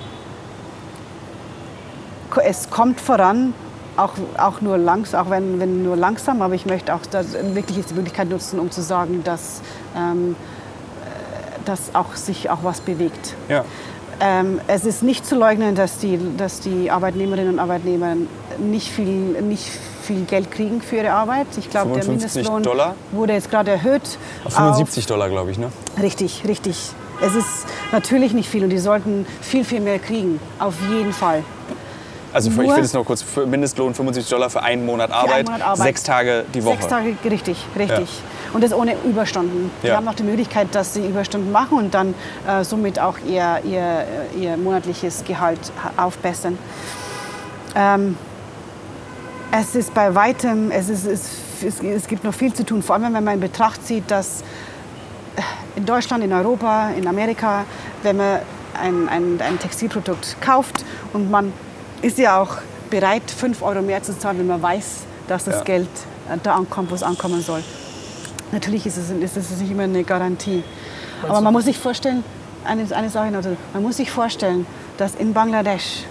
es kommt voran, auch, auch nur langsam, auch wenn, wenn nur langsam, aber ich möchte auch das, wirklich jetzt die Möglichkeit nutzen, um zu sagen, dass, ähm, äh, dass auch sich auch was bewegt. Ja. Ähm, es ist nicht zu leugnen, dass die, dass die Arbeitnehmerinnen und Arbeitnehmer nicht viel, nicht viel Geld kriegen für ihre Arbeit. Ich glaube, der 55 Mindestlohn Dollar? wurde jetzt gerade erhöht. Auf 75 Dollar, glaube ich, ne? Auf, richtig, richtig. Es ist natürlich nicht viel und die sollten viel, viel mehr kriegen. Auf jeden Fall. Also für, ich will es noch kurz, Mindestlohn 75 Dollar für einen Monat Arbeit, Monat Arbeit. sechs Tage die Woche. Sechs Tage, richtig, richtig. Und das ohne Überstunden. Die Ja. haben auch die Möglichkeit, dass sie Überstunden machen und dann äh, somit auch ihr, ihr, ihr monatliches Gehalt ha- aufbessern. Ähm, es ist bei weitem, es, ist, es, es, es gibt noch viel zu tun, vor allem wenn man in Betracht zieht, dass in Deutschland, in Europa, in Amerika, wenn man ein, ein, ein Textilprodukt kauft und man ist ja auch bereit, 5 Euro mehr zu zahlen, wenn man weiß, dass das Ja. Geld äh, da ankommt, wo es ankommen soll. Natürlich ist es, ist es nicht immer eine Garantie. Aber man muss sich vorstellen, eine, eine Sache noch, man muss sich vorstellen, dass in Bangladesch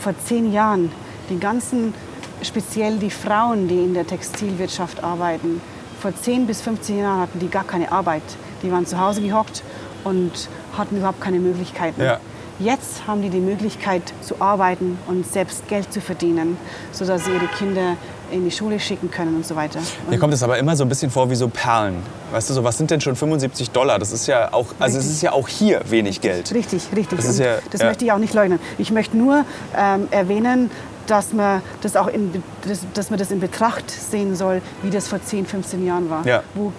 vor zehn Jahren die ganzen, speziell die Frauen, die in der Textilwirtschaft arbeiten, vor 10 bis 15 Jahren hatten die gar keine Arbeit. Die waren zu Hause gehockt und hatten überhaupt keine Möglichkeiten. Ja. Jetzt haben die die Möglichkeit zu arbeiten und selbst Geld zu verdienen, sodass sie ihre Kinder in die Schule schicken können und so weiter. Mir Und kommt es aber immer so ein bisschen vor wie so Perlen. Weißt du, so was sind denn schon 75 Dollar? Das ist ja auch, also es ist ja auch hier wenig Geld. Richtig, richtig. Das ja- das ja. möchte ich auch nicht leugnen. Ich möchte nur ähm, erwähnen, dass man das auch in, Be- das, dass man das in Betracht sehen soll, wie das vor 10, 15 Jahren war. Ja. Wo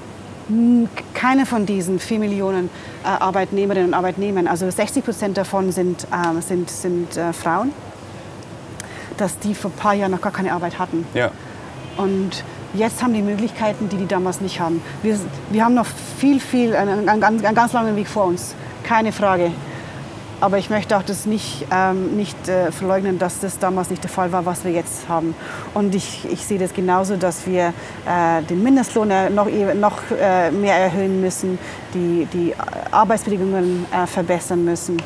keine von diesen 4 Millionen äh, Arbeitnehmerinnen und Arbeitnehmern, also 60 Prozent davon sind, ähm, sind, sind äh, Frauen, dass die vor ein paar Jahren noch gar keine Arbeit hatten. Ja. Und jetzt haben die Möglichkeiten, die die damals nicht haben. Wir, wir haben noch viel, viel, einen, einen, einen ganz langen Weg vor uns, keine Frage. Aber ich möchte auch das nicht, ähm, nicht äh, verleugnen, dass das damals nicht der Fall war, was wir jetzt haben. Und ich, ich sehe das genauso, dass wir äh, den Mindestlohn äh, noch, eh- noch äh, mehr erhöhen müssen, die, die Arbeitsbedingungen äh, verbessern müssen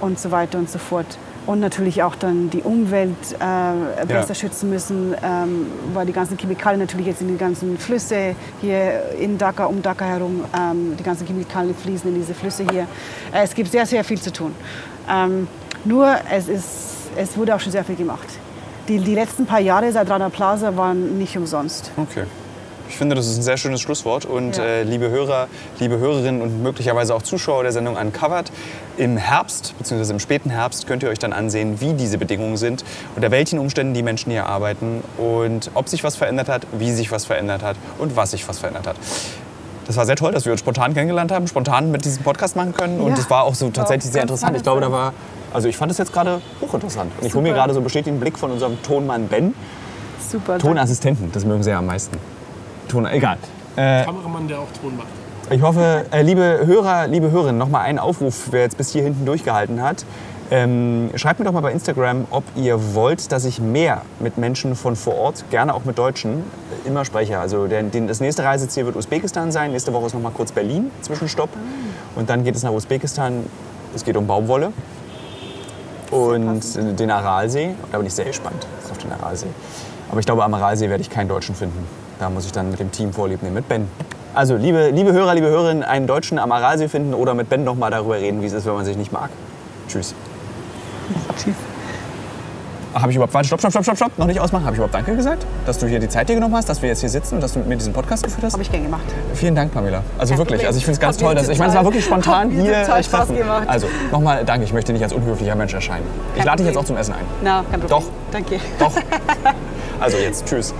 und so weiter und so fort. Und natürlich auch dann die Umwelt äh, besser schützen müssen, ähm, weil die ganzen Chemikalien natürlich jetzt in die ganzen Flüsse hier in Dhaka, um Dhaka herum, ähm, die ganzen Chemikalien fließen in diese Flüsse hier. Äh, es gibt sehr, sehr viel zu tun. Ähm, nur es, ist, es wurde auch schon sehr viel gemacht. Die, die letzten paar Jahre seit Rana Plaza waren nicht umsonst. Okay. Ich finde, das ist ein sehr schönes Schlusswort. Und Ja. äh, liebe Hörer, liebe Hörerinnen und möglicherweise auch Zuschauer der Sendung Uncovered, im Herbst bzw. im späten Herbst könnt ihr euch dann ansehen, wie diese Bedingungen sind, unter welchen Umständen die Menschen hier arbeiten und ob sich was verändert hat, wie sich was verändert hat und was sich was verändert hat. Das war sehr toll, dass wir uns spontan kennengelernt haben, spontan mit diesem Podcast machen können. Und Ja. es war auch so tatsächlich sehr interessant. Ich glaube, da war, also ich fand es jetzt gerade hochinteressant. Und ich hole mir gerade so bestätigten Blick von unserem Tonmann Ben. Super. Tonassistenten, das mögen sie ja am meisten. Ton, egal. Kameramann, der auch Ton macht. Ich hoffe, äh, liebe Hörer, liebe Hörerinnen, noch mal einen Aufruf, wer jetzt bis hier hinten durchgehalten hat. Ähm, schreibt mir doch mal bei Instagram, ob ihr wollt, dass ich mehr mit Menschen von vor Ort, gerne auch mit Deutschen, äh, immer spreche. Also der, den, das nächste Reiseziel wird Usbekistan sein. Nächste Woche ist noch mal kurz Berlin, Zwischenstopp. Und dann geht es nach Usbekistan. Es geht um Baumwolle und äh, den Aralsee. Da bin ich sehr gespannt auf den Aralsee. Aber ich glaube, am Aralsee werde ich keinen Deutschen finden. Da muss ich dann mit dem Team vorlieb nehmen, mit Ben. Also, liebe, liebe Hörer, liebe Hörerinnen, einen Deutschen am Aralsee finden oder mit Ben noch mal darüber reden, wie es ist, wenn man sich nicht mag. Tschüss. Tschüss. Habe ich überhaupt, warte, stopp, stopp, stopp, stopp, stopp, noch nicht ausmachen. Habe ich überhaupt Danke gesagt? Dass du hier die Zeit dir genommen hast, dass wir jetzt hier sitzen und dass du mit mir diesen Podcast geführt hast? Habe ich gern gemacht. Vielen Dank, Pamela. Also Kein wirklich, Problem. also ich finde es ganz toll. Dass, ich meine, es war wirklich spontan mir hier äh, Spaß gemacht. Also nochmal danke, ich möchte nicht als unhöflicher Mensch erscheinen. Ich Kein lade dich jetzt auch zum Essen ein. Na, kein Problem. Doch. Danke. Doch. Also jetzt, tschüss.